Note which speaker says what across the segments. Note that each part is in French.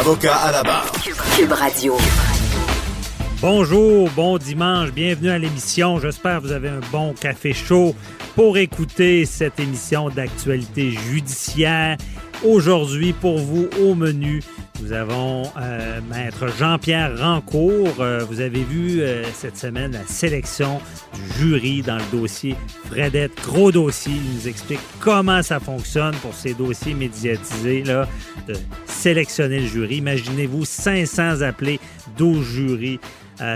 Speaker 1: Avocat à la barre.
Speaker 2: Cube Radio.
Speaker 3: Bonjour, bon dimanche, bienvenue à l'émission. J'espère que vous avez un bon café chaud pour écouter cette émission d'actualité judiciaire. Aujourd'hui, pour vous, au menu, nous avons euh, Maître Jean-Pierre Rancourt. Euh, vous avez vu euh, cette semaine la sélection du jury dans le dossier Fredette. Gros dossier. Il nous explique comment ça fonctionne pour ces dossiers médiatisés, là, de sélectionner le jury. Imaginez-vous 500 appelés, 12 jurys.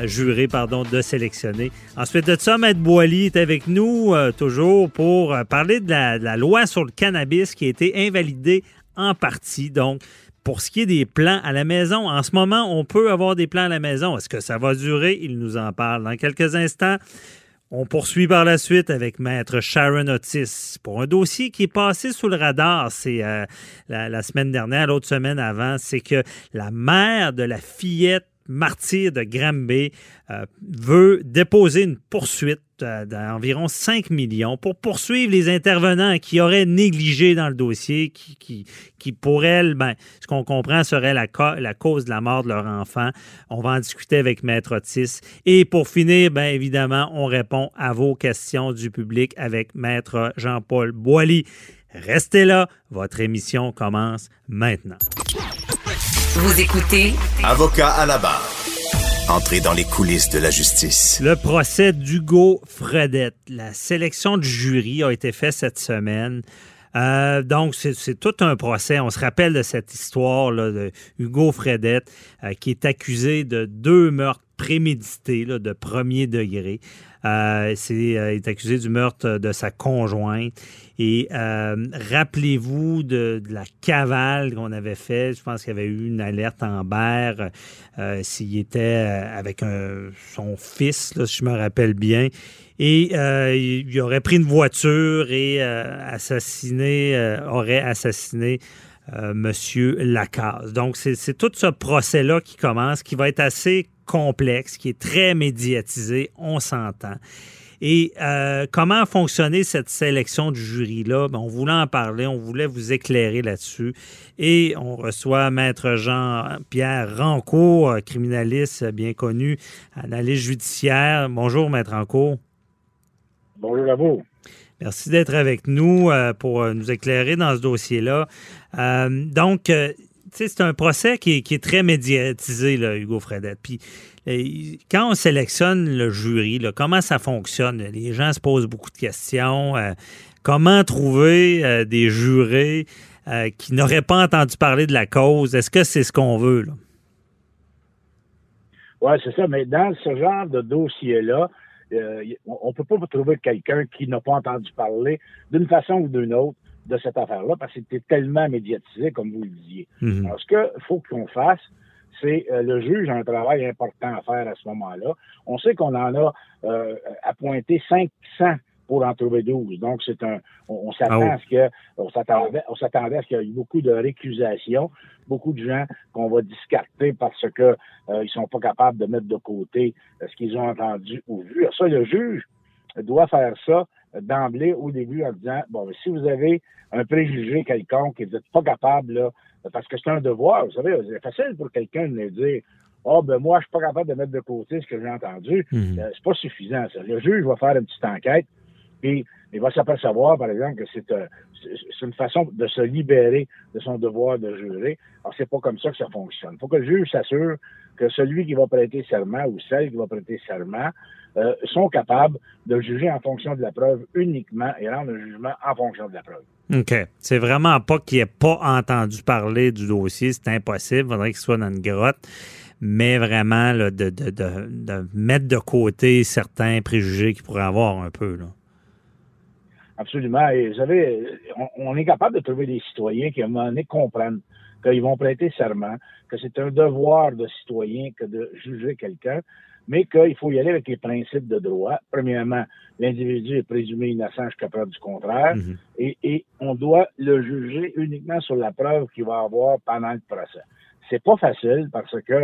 Speaker 3: jurés pardon, de sélectionner. Ensuite de ça, Maître Boily est avec nous toujours pour parler de la, de la loi sur le cannabis qui a été invalidée en partie. Donc, pour ce qui est des plans à la maison, en ce moment, on peut avoir des plans à la maison. Est-ce que ça va durer? Il nous en parle dans quelques instants. On poursuit par la suite avec Maître Sharon Otis pour un dossier qui est passé sous le radar. C'est euh, la, semaine dernière, l'autre semaine avant, c'est que la mère de la fillette martyr de Granby euh, veut déposer une poursuite d'environ 5 millions pour poursuivre les intervenants qui auraient négligé dans le dossier, qui, qui, qui pour elle, ben, ce qu'on comprend serait la, la, cause de la mort de leur enfant. On va en discuter avec Maître Otis. Et pour finir, bien évidemment, on répond à vos questions du public avec Maître Jean-Paul Boilly. Restez là, votre émission commence maintenant.
Speaker 2: Vous écoutez
Speaker 1: Avocat à la barre. Entrez dans les coulisses de la justice.
Speaker 3: Le procès d'Hugo Fredette. La sélection du jury a été faite cette semaine. Euh, donc, c'est tout un procès. On se rappelle de cette histoire là, de Hugo Fredette, euh, qui est accusé de deux meurtres prémédités de premier degré. Euh, c'est, euh, est accusé du meurtre de sa conjointe. Et euh, rappelez-vous de, la cavale qu'on avait fait. Je pense qu'il y avait eu une alerte en berre s'il était avec son fils, si je me rappelle bien. Et il aurait pris une voiture et assassiné, aurait assassiné Monsieur Lacaze. Donc, c'est tout ce procès-là qui commence, qui va être assez complexe, qui est très médiatisé, on s'entend. Et euh, comment a fonctionné cette sélection du jury-là? Ben, on voulait en parler, on voulait vous éclairer là-dessus. Et on reçoit Maître Jean-Pierre Rancourt, criminaliste bien connu, analyste judiciaire. Bonjour, Maître Rancourt.
Speaker 4: Bonjour à vous.
Speaker 3: Merci d'être avec nous euh, pour euh, nous éclairer dans ce dossier-là. Donc, c'est un procès qui est, très médiatisé, là, Hugo Fredette. Puis euh, quand on sélectionne le jury, comment ça fonctionne? Les gens se posent beaucoup de questions. Euh, comment trouver euh, des jurés qui n'auraient pas entendu parler de la cause? Est-ce que c'est ce qu'on veut?
Speaker 4: Oui, c'est ça. Mais dans ce genre de dossier-là, on ne peut pas trouver quelqu'un qui n'a pas entendu parler d'une façon ou d'une autre de cette affaire-là parce que c'était tellement médiatisé, comme vous le disiez. Mhm. Alors, ce qu'il faut qu'on fasse, c'est euh, le juge a un travail important à faire à ce moment-là. On sait qu'on en a euh, appointé 500 pour en trouver 12. Donc, c'est un, on, s'attend ah à ce que, on s'attendait, on s'attendait à ce qu'il y ait beaucoup de récusations, beaucoup de gens qu'on va discarter parce que euh, ils sont pas capables de mettre de côté euh, ce qu'ils ont entendu ou vu. Ça, le juge doit faire ça d'emblée au début en disant bon, si vous avez un préjugé quelconque et vous n'êtes pas capable, là, parce que c'est un devoir, vous savez, c'est facile pour quelqu'un de dire Ah, oh, ben moi, je suis pas capable de mettre de côté ce que j'ai entendu. Mhm. Euh, c'est pas suffisant, ça. Le juge va faire une petite enquête. Puis il va s'apercevoir, par exemple, que c'est euh, c'est une façon de se libérer de son devoir de jurer. Alors, c'est pas comme ça que ça fonctionne. Il faut que le juge s'assure que celui qui va prêter serment ou celle qui va prêter serment euh, sont capables de juger en fonction de la preuve uniquement et rendre un jugement en fonction de la preuve.
Speaker 3: OK. C'est vraiment pas qu'il n'ait pas entendu parler du dossier. C'est impossible. Il faudrait qu'il soit dans une grotte. Mais vraiment, là, de, de, de, de, mettre de côté certains préjugés qu'il pourrait avoir un peu. Là.
Speaker 4: Absolument. Et vous savez, on, on, est capable de trouver des citoyens qui, à un moment donné, comprennent qu'ils vont prêter serment, que c'est un devoir de citoyen que de juger quelqu'un, mais qu'il faut y aller avec les principes de droit. Premièrement, l'individu est présumé innocent jusqu'à preuve du contraire, mm -hmm. et, et, on doit le juger uniquement sur la preuve qu'il va avoir pendant le procès. C'est pas facile parce que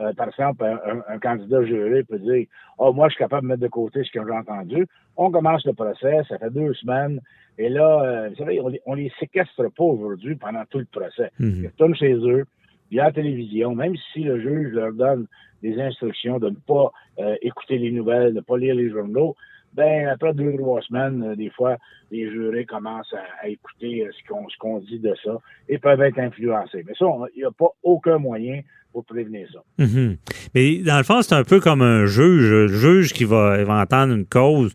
Speaker 4: euh, par exemple, un, un, candidat juré peut dire Oh, moi, je suis capable de mettre de côté ce que j'ai entendu. On commence le procès, ça fait deux semaines, et là, euh, vous savez, on les, on les séquestre pas aujourd'hui pendant tout le procès. Mm -hmm. Ils retournent chez eux, via la télévision, même si le juge leur donne des instructions de ne pas euh, écouter les nouvelles, de ne pas lire les journaux, ben après deux trois semaines, euh, des fois, les jurés commencent à, écouter euh, ce qu'on dit de ça et peuvent être influencés. Mais ça, il n'y a pas aucun moyen pour prévenir ça.
Speaker 3: Mm -hmm. Mais dans le fond, c'est un peu comme un juge, le juge qui va, entendre une cause.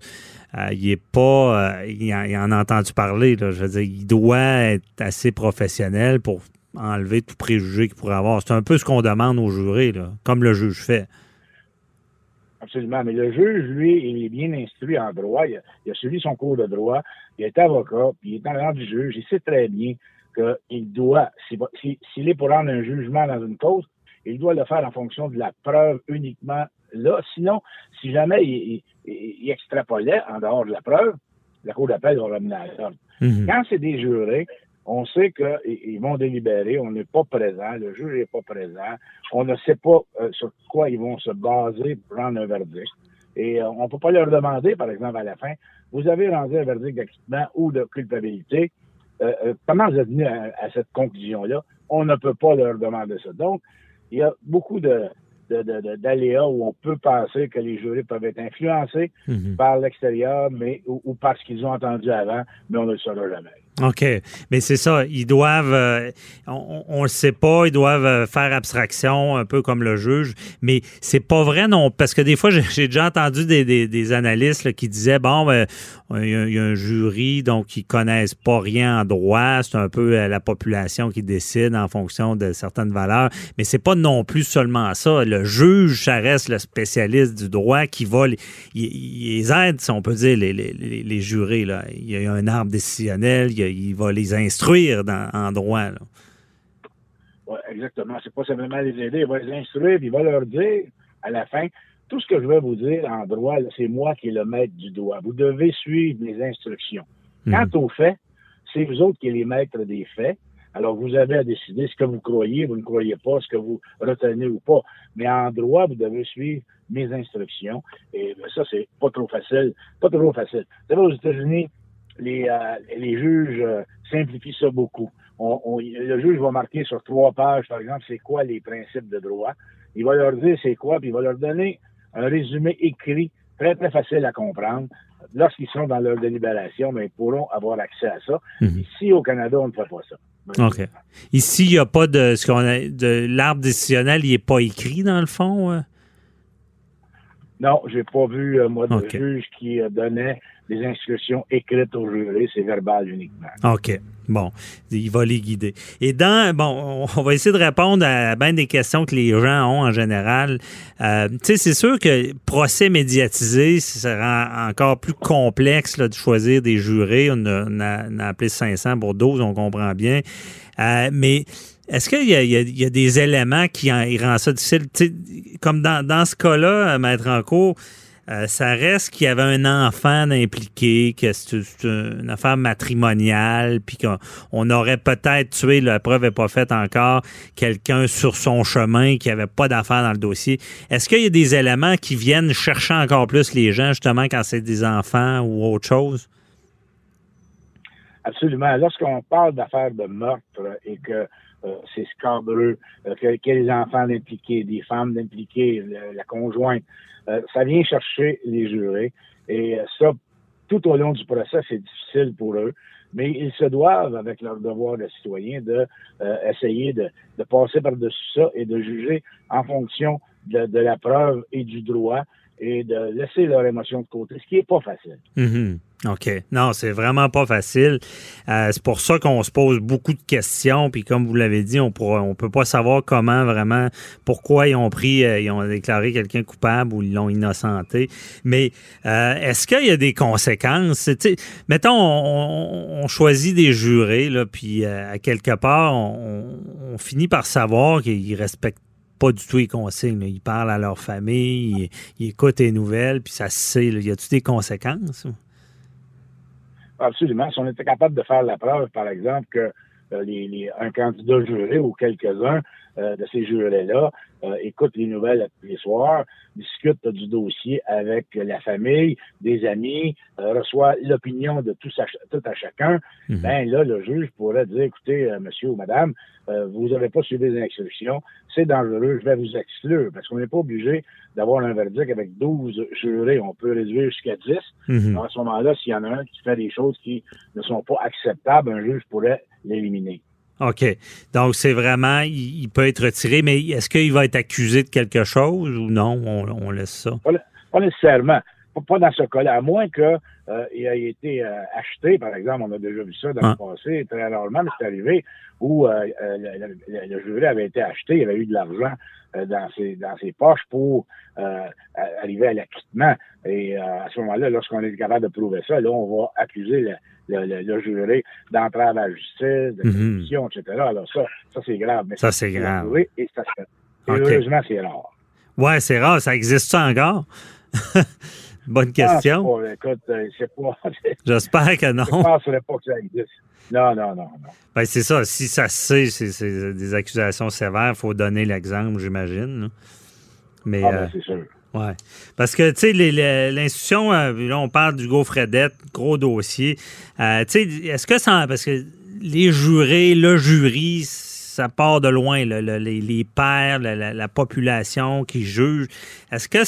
Speaker 3: Euh, il est pas, il, en, il, en, a entendu parler. Là, je veux dire, il doit être assez professionnel pour enlever tout préjugé qu'il pourrait avoir. C'est un peu ce qu'on demande aux jurés, là, comme le juge fait.
Speaker 4: Absolument. Mais le juge, lui, il est bien instruit en droit. Il a, il a suivi son cours de droit. Il est avocat, puis il est en rang du juge. Il sait très bien qu'il doit, s'il si, est pour rendre un jugement dans une cause, il doit le faire en fonction de la preuve uniquement là. Sinon, si jamais il, il, il extrapolait en dehors de la preuve, la Cour d'appel va ramener à l'ordre. Mm -hmm. Quand c'est des jurés, on sait qu'ils vont délibérer, on n'est pas présent, le juge n'est pas présent, on ne sait pas euh, sur quoi ils vont se baser pour prendre un verdict. Et euh, on ne peut pas leur demander, par exemple, à la fin, vous avez rendu un verdict d'acquittement ou de culpabilité, euh, comment vous êtes venu à, à cette conclusion-là? On ne peut pas leur demander ça. Donc, il y a beaucoup de, d'aléas où on peut penser que les jurés peuvent être influencés mm -hmm. par l'extérieur, mais ou, ou par ce qu'ils ont entendu avant, mais on ne le saura jamais.
Speaker 3: OK. Mais c'est ça. Ils doivent, euh, on ne le sait pas, ils doivent faire abstraction, un peu comme le juge. Mais c'est pas vrai, non. Parce que des fois, j'ai déjà entendu des, des, des analystes là, qui disaient bon, ben, il y, a, il y, a un jury, donc ils connaissent pas rien en droit. C'est un peu la population qui décide en fonction de certaines valeurs. Mais c'est pas non plus seulement ça. Le juge, ça reste le spécialiste du droit qui va les, il, les aide, si on peut dire, les, les, les, jurés. Là. Il y a un arbre décisionnel, il y a il va les instruire dans, en droit.
Speaker 4: Oui, exactement. C'est pas simplement les aider, il va les instruire, puis il va leur dire à la fin, tout ce que je vais vous dire en droit, c'est moi qui est le maître du droit. Vous devez suivre les instructions. Mmh. Quant aux faits, c'est vous autres qui êtes les maîtres des faits. Alors, vous avez à décider ce que vous croyez, vous ne croyez pas, ce que vous retenez ou pas. Mais en droit, vous devez suivre mes instructions. Et ben, ça, c'est pas trop facile. Pas trop facile. Vous savez, aux États-Unis, les, euh, les juges euh, simplifient ça beaucoup. On, on, le juge va marquer sur trois pages, par exemple, c'est quoi les principes de droit. Il va leur dire c'est quoi, puis il va leur donner un résumé écrit très, très facile à comprendre. Lorsqu'ils sont dans leur délibération, mais ils pourront avoir accès à ça. -hmm. Ici, au Canada, on ne fait pas ça.
Speaker 3: OK. Ici, il n'y a pas de ce qu'on a de l'arbre décisionnel, il n'est pas écrit dans le fond? Euh?
Speaker 4: Non, j'ai pas vu, euh, moi, de okay. juge qui euh, donnait des instructions écrites aux jurés, c'est verbal uniquement.
Speaker 3: OK. Bon, il va les guider. Et dans, bon, on va essayer de répondre à bien des questions que les gens ont en général. Euh, tu sais, c'est sûr que procès médiatisé, ça rend encore plus complexe là, de choisir des jurés. On a, on a, on a appelé 500 pour 12, on comprend bien. Euh, mais est-ce qu'il y, y, y, a des éléments qui en, rendent ça difficile? Comme dans, dans ce cas-là, Maître en euh, ça reste qu'il y avait un enfant impliqué, que c'est une affaire matrimoniale, puis qu'on aurait peut-être tué, la preuve n'est pas faite encore, quelqu'un sur son chemin qui avait pas d'affaire dans le dossier. Est-ce qu'il y a des éléments qui viennent chercher encore plus les gens, justement, quand c'est des enfants ou autre chose?
Speaker 4: Absolument. Lorsqu'on parle d'affaires de meurtre et que c'est scandaleux, euh, qu'il enfants impliqués, des femmes impliquées, la conjointe, euh, ça vient chercher les jurés. Et ça, tout au long du procès, c'est difficile pour eux, mais ils se doivent, avec leur devoir de citoyen, de euh, de, passer par-dessus ça et de juger en fonction de la preuve et du droit et de laisser leur émotion de côté, ce qui n'est pas facile.
Speaker 3: Mhm. OK. Non, c'est vraiment pas facile. Euh, c'est pour ça qu'on se pose beaucoup de questions. Puis comme vous l'avez dit, on on peut pas savoir comment vraiment, pourquoi ils ont pris, euh, ils ont déclaré quelqu'un coupable ou ils l'ont innocenté. Mais euh, est-ce qu'il y a des conséquences? Mettons, on, choisit des jurés, puis à quelque part, on finit par savoir qu'ils respectent pas du tout les consignes. Ils parlent à leur famille, ils, écoutent les nouvelles, puis ça se sait. Là. Y a-t-il des conséquences?
Speaker 4: Absolument. Si on était capable de faire la preuve, par exemple, que euh, les, un candidat juré ou quelques-uns euh, de ces jurés-là euh, écoutent les nouvelles tous les soirs, discutent du dossier avec la famille, des amis, euh, reçoit l'opinion de tout, tout à chacun, mm-hmm. ben là, le juge pourrait dire, écoutez, euh, monsieur ou madame, euh, vous n'avez pas suivi les instructions, c'est dangereux, je vais vous exclure, parce qu'on n'est pas obligé d'avoir un verdict avec 12 jurés, on peut réduire jusqu'à 10. Mm-hmm. À ce moment-là, s'il y en a un qui fait des choses qui ne sont pas acceptables, un juge pourrait l'éliminer.
Speaker 3: OK. Donc, c'est vraiment, il, peut être retiré, mais est-ce qu'il va être accusé de quelque chose ou non? On, on laisse ça?
Speaker 4: Pas, pas nécessairement. Pas, dans ce cas-là, à moins qu'il euh, ait été euh, acheté, par exemple, on a déjà vu ça dans ah. le passé, très rarement, mais c'est arrivé, où euh, le, le, le, juré avait été acheté, il avait eu de l'argent dans ses, dans ses poches pour arriver à l'acquittement. Et à ce moment-là, lorsqu'on est capable de prouver ça, là, on va accuser le, le, le, juré d'entrave à la justice, de corruption, mm -hmm. etc. Alors ça, ça c'est grave. Mais
Speaker 3: ça, c'est grave.
Speaker 4: Et ça, okay. heureusement, c'est rare.
Speaker 3: Ouais, c'est rare. Ça existe ça encore? Bonne question.
Speaker 4: Ah, pas, écoute, c'est pas.
Speaker 3: J'espère que non.
Speaker 4: Je ne penserais pas que ça existe. Non, non, non, non.
Speaker 3: Ben, c'est ça. Si ça se sait, c'est des accusations sévères, il faut donner l'exemple, j'imagine. Mais,
Speaker 4: ah, ben, euh, c'est sûr.
Speaker 3: Oui. Parce que, tu sais, l'institution, euh, là, on parle du Fredette, gros dossier. Euh, tu sais, est-ce que ça. Parce que les jurés, le jury, ça part de loin, là, les, les, pairs, la, la, la, population qui juge. Est-ce que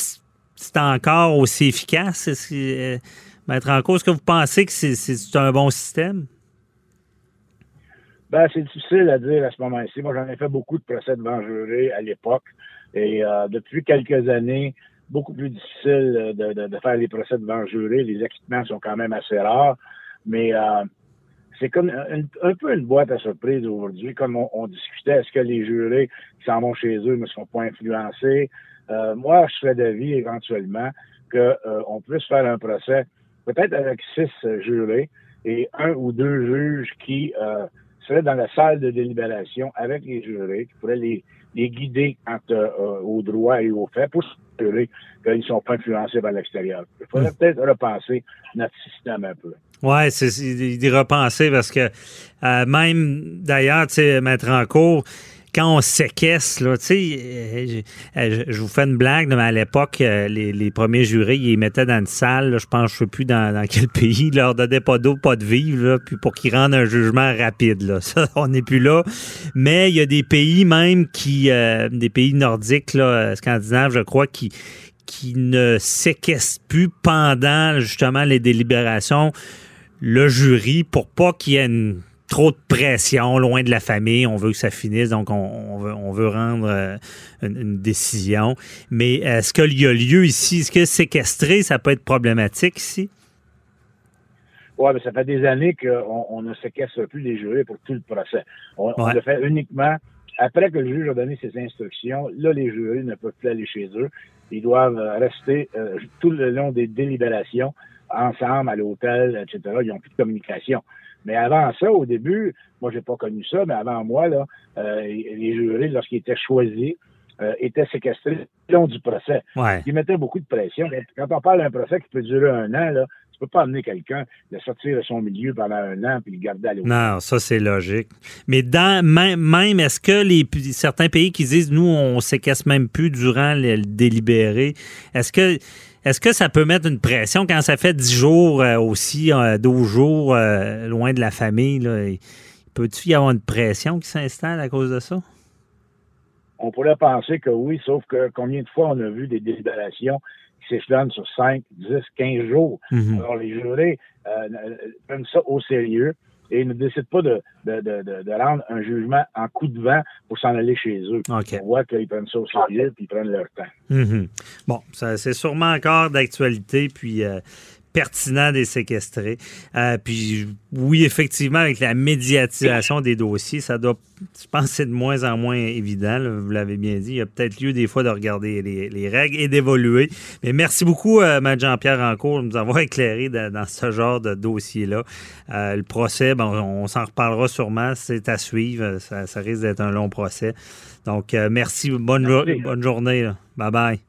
Speaker 3: c'est encore aussi efficace? Est-ce que, euh, Maître en cause, que vous pensez que c'est un bon système?
Speaker 4: Ben, c'est difficile à dire à ce moment-ci. Moi, j'en ai fait beaucoup de procès devant jurés à l'époque. Et euh, depuis quelques années, beaucoup plus difficile de, de, faire les procès devant jurés. Les acquittements sont quand même assez rares. Mais euh, c'est comme un, un, peu une boîte à surprise aujourd'hui. Comme on, on discutait, est-ce que les jurés qui s'en vont chez eux ne sont pas influencés? Euh, moi, je serais d'avis éventuellement qu'on euh, puisse faire un procès peut-être avec six jurés et un ou deux juges qui euh, seraient dans la salle de délibération avec les jurés, qui pourraient les, les guider quant euh, aux droits et aux faits pour s'assurer qu'ils ne sont pas influencés par l'extérieur. Il faudrait mmh. peut-être repenser notre système un peu.
Speaker 3: Oui, c'est d'y repenser parce que euh, même d'ailleurs, tu sais, mettre en cours, quand on séquestre, là, tu sais, je, je, vous fais une blague, mais à l'époque, les, les, premiers jurés, ils les mettaient dans une salle, là, je pense, je sais plus dans, dans, quel pays, ils leur donnaient pas d'eau, pas de vivre, là, puis pour qu'ils rendent un jugement rapide, là. Ça, on n'est plus là. Mais il y a des pays même qui, euh, des pays nordiques, là, scandinaves, je crois, qui, qui ne séquestrent plus pendant, justement, les délibérations le jury pour pas qu'il y ait une trop de pression, loin de la famille. On veut que ça finisse, donc on, on veut, on veut rendre euh, une, une, décision. Mais est-ce qu'il y a lieu ici? Est-ce que séquestrer, ça peut être problématique ici?
Speaker 4: Oui, mais ça fait des années qu'on on ne séquestre plus les jurés pour tout le procès. On, ouais. on, le fait uniquement après que le juge a donné ses instructions. Là, les jurés ne peuvent plus aller chez eux. Ils doivent rester euh, tout le long des délibérations ensemble à l'hôtel, etc. Ils n'ont plus de communication. Mais avant ça, au début, moi, j'ai pas connu ça, mais avant moi, là, euh, les jurés, lorsqu'ils étaient choisis, euh, étaient séquestrés le long du procès.
Speaker 3: Ouais.
Speaker 4: Ils mettaient beaucoup de pression. Quand on parle d'un procès qui peut durer un an, là, peux pas amener quelqu'un, le sortir de son milieu pendant un an puis le garder à l'hôtel.
Speaker 3: Non, ça, c'est logique. Mais dans même, même est-ce que les certains pays qui disent, nous, on séquestre même plus durant le délibéré, est-ce que est-ce que ça peut mettre une pression quand ça fait 10 jours euh, aussi, euh, 12 jours euh, loin de la famille? Peut-il y avoir une pression qui s'installe à cause de ça?
Speaker 4: On pourrait penser que oui, sauf que combien de fois on a vu des délibérations sur 5, 10, 15 jours.
Speaker 3: Mhm.
Speaker 4: Alors, les jurés euh, prennent ça au sérieux et ne décident pas de, de, de, de, rendre un jugement en coup de vent pour s'en aller chez eux.
Speaker 3: OK.
Speaker 4: On voit qu'ils prennent ça au sérieux puis ils prennent leur temps.
Speaker 3: Mhm. Bon, ça, c'est sûrement encore d'actualité, puis euh, pertinent des séquestrés. Euh, puis oui, effectivement, avec la médiatisation des dossiers, ça doit, je pense c'est de moins en moins évident, là, vous l'avez bien dit. Il y a peut-être lieu des fois de regarder les, les règles et d'évoluer. Mais merci beaucoup, euh, Jean-Pierre Rancourt, de nous avoir éclairé dans, dans ce genre de dossier-là. Euh, le procès, bon, on s'en reparlera sûrement, c'est à suivre. Ça, ça risque d'être un long procès. Donc, euh, merci, bonne, jo-
Speaker 4: Merci.
Speaker 3: bonne journée. là. Bye bye.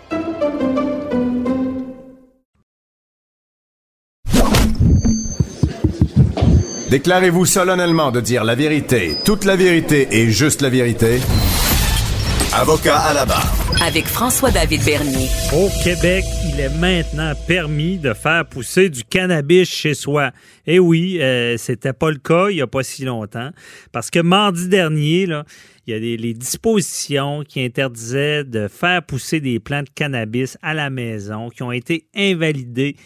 Speaker 1: Déclarez-vous solennellement de dire la vérité, toute la vérité et juste la vérité. Avocat à la barre.
Speaker 2: Avec François-David Bernier.
Speaker 3: Au Québec, il est maintenant permis de faire pousser du cannabis chez soi. Et oui, euh, c'était pas le cas il y a pas si longtemps, parce que mardi dernier, là, il y a des les dispositions qui interdisaient de faire pousser des plants de cannabis à la maison, qui ont été invalidées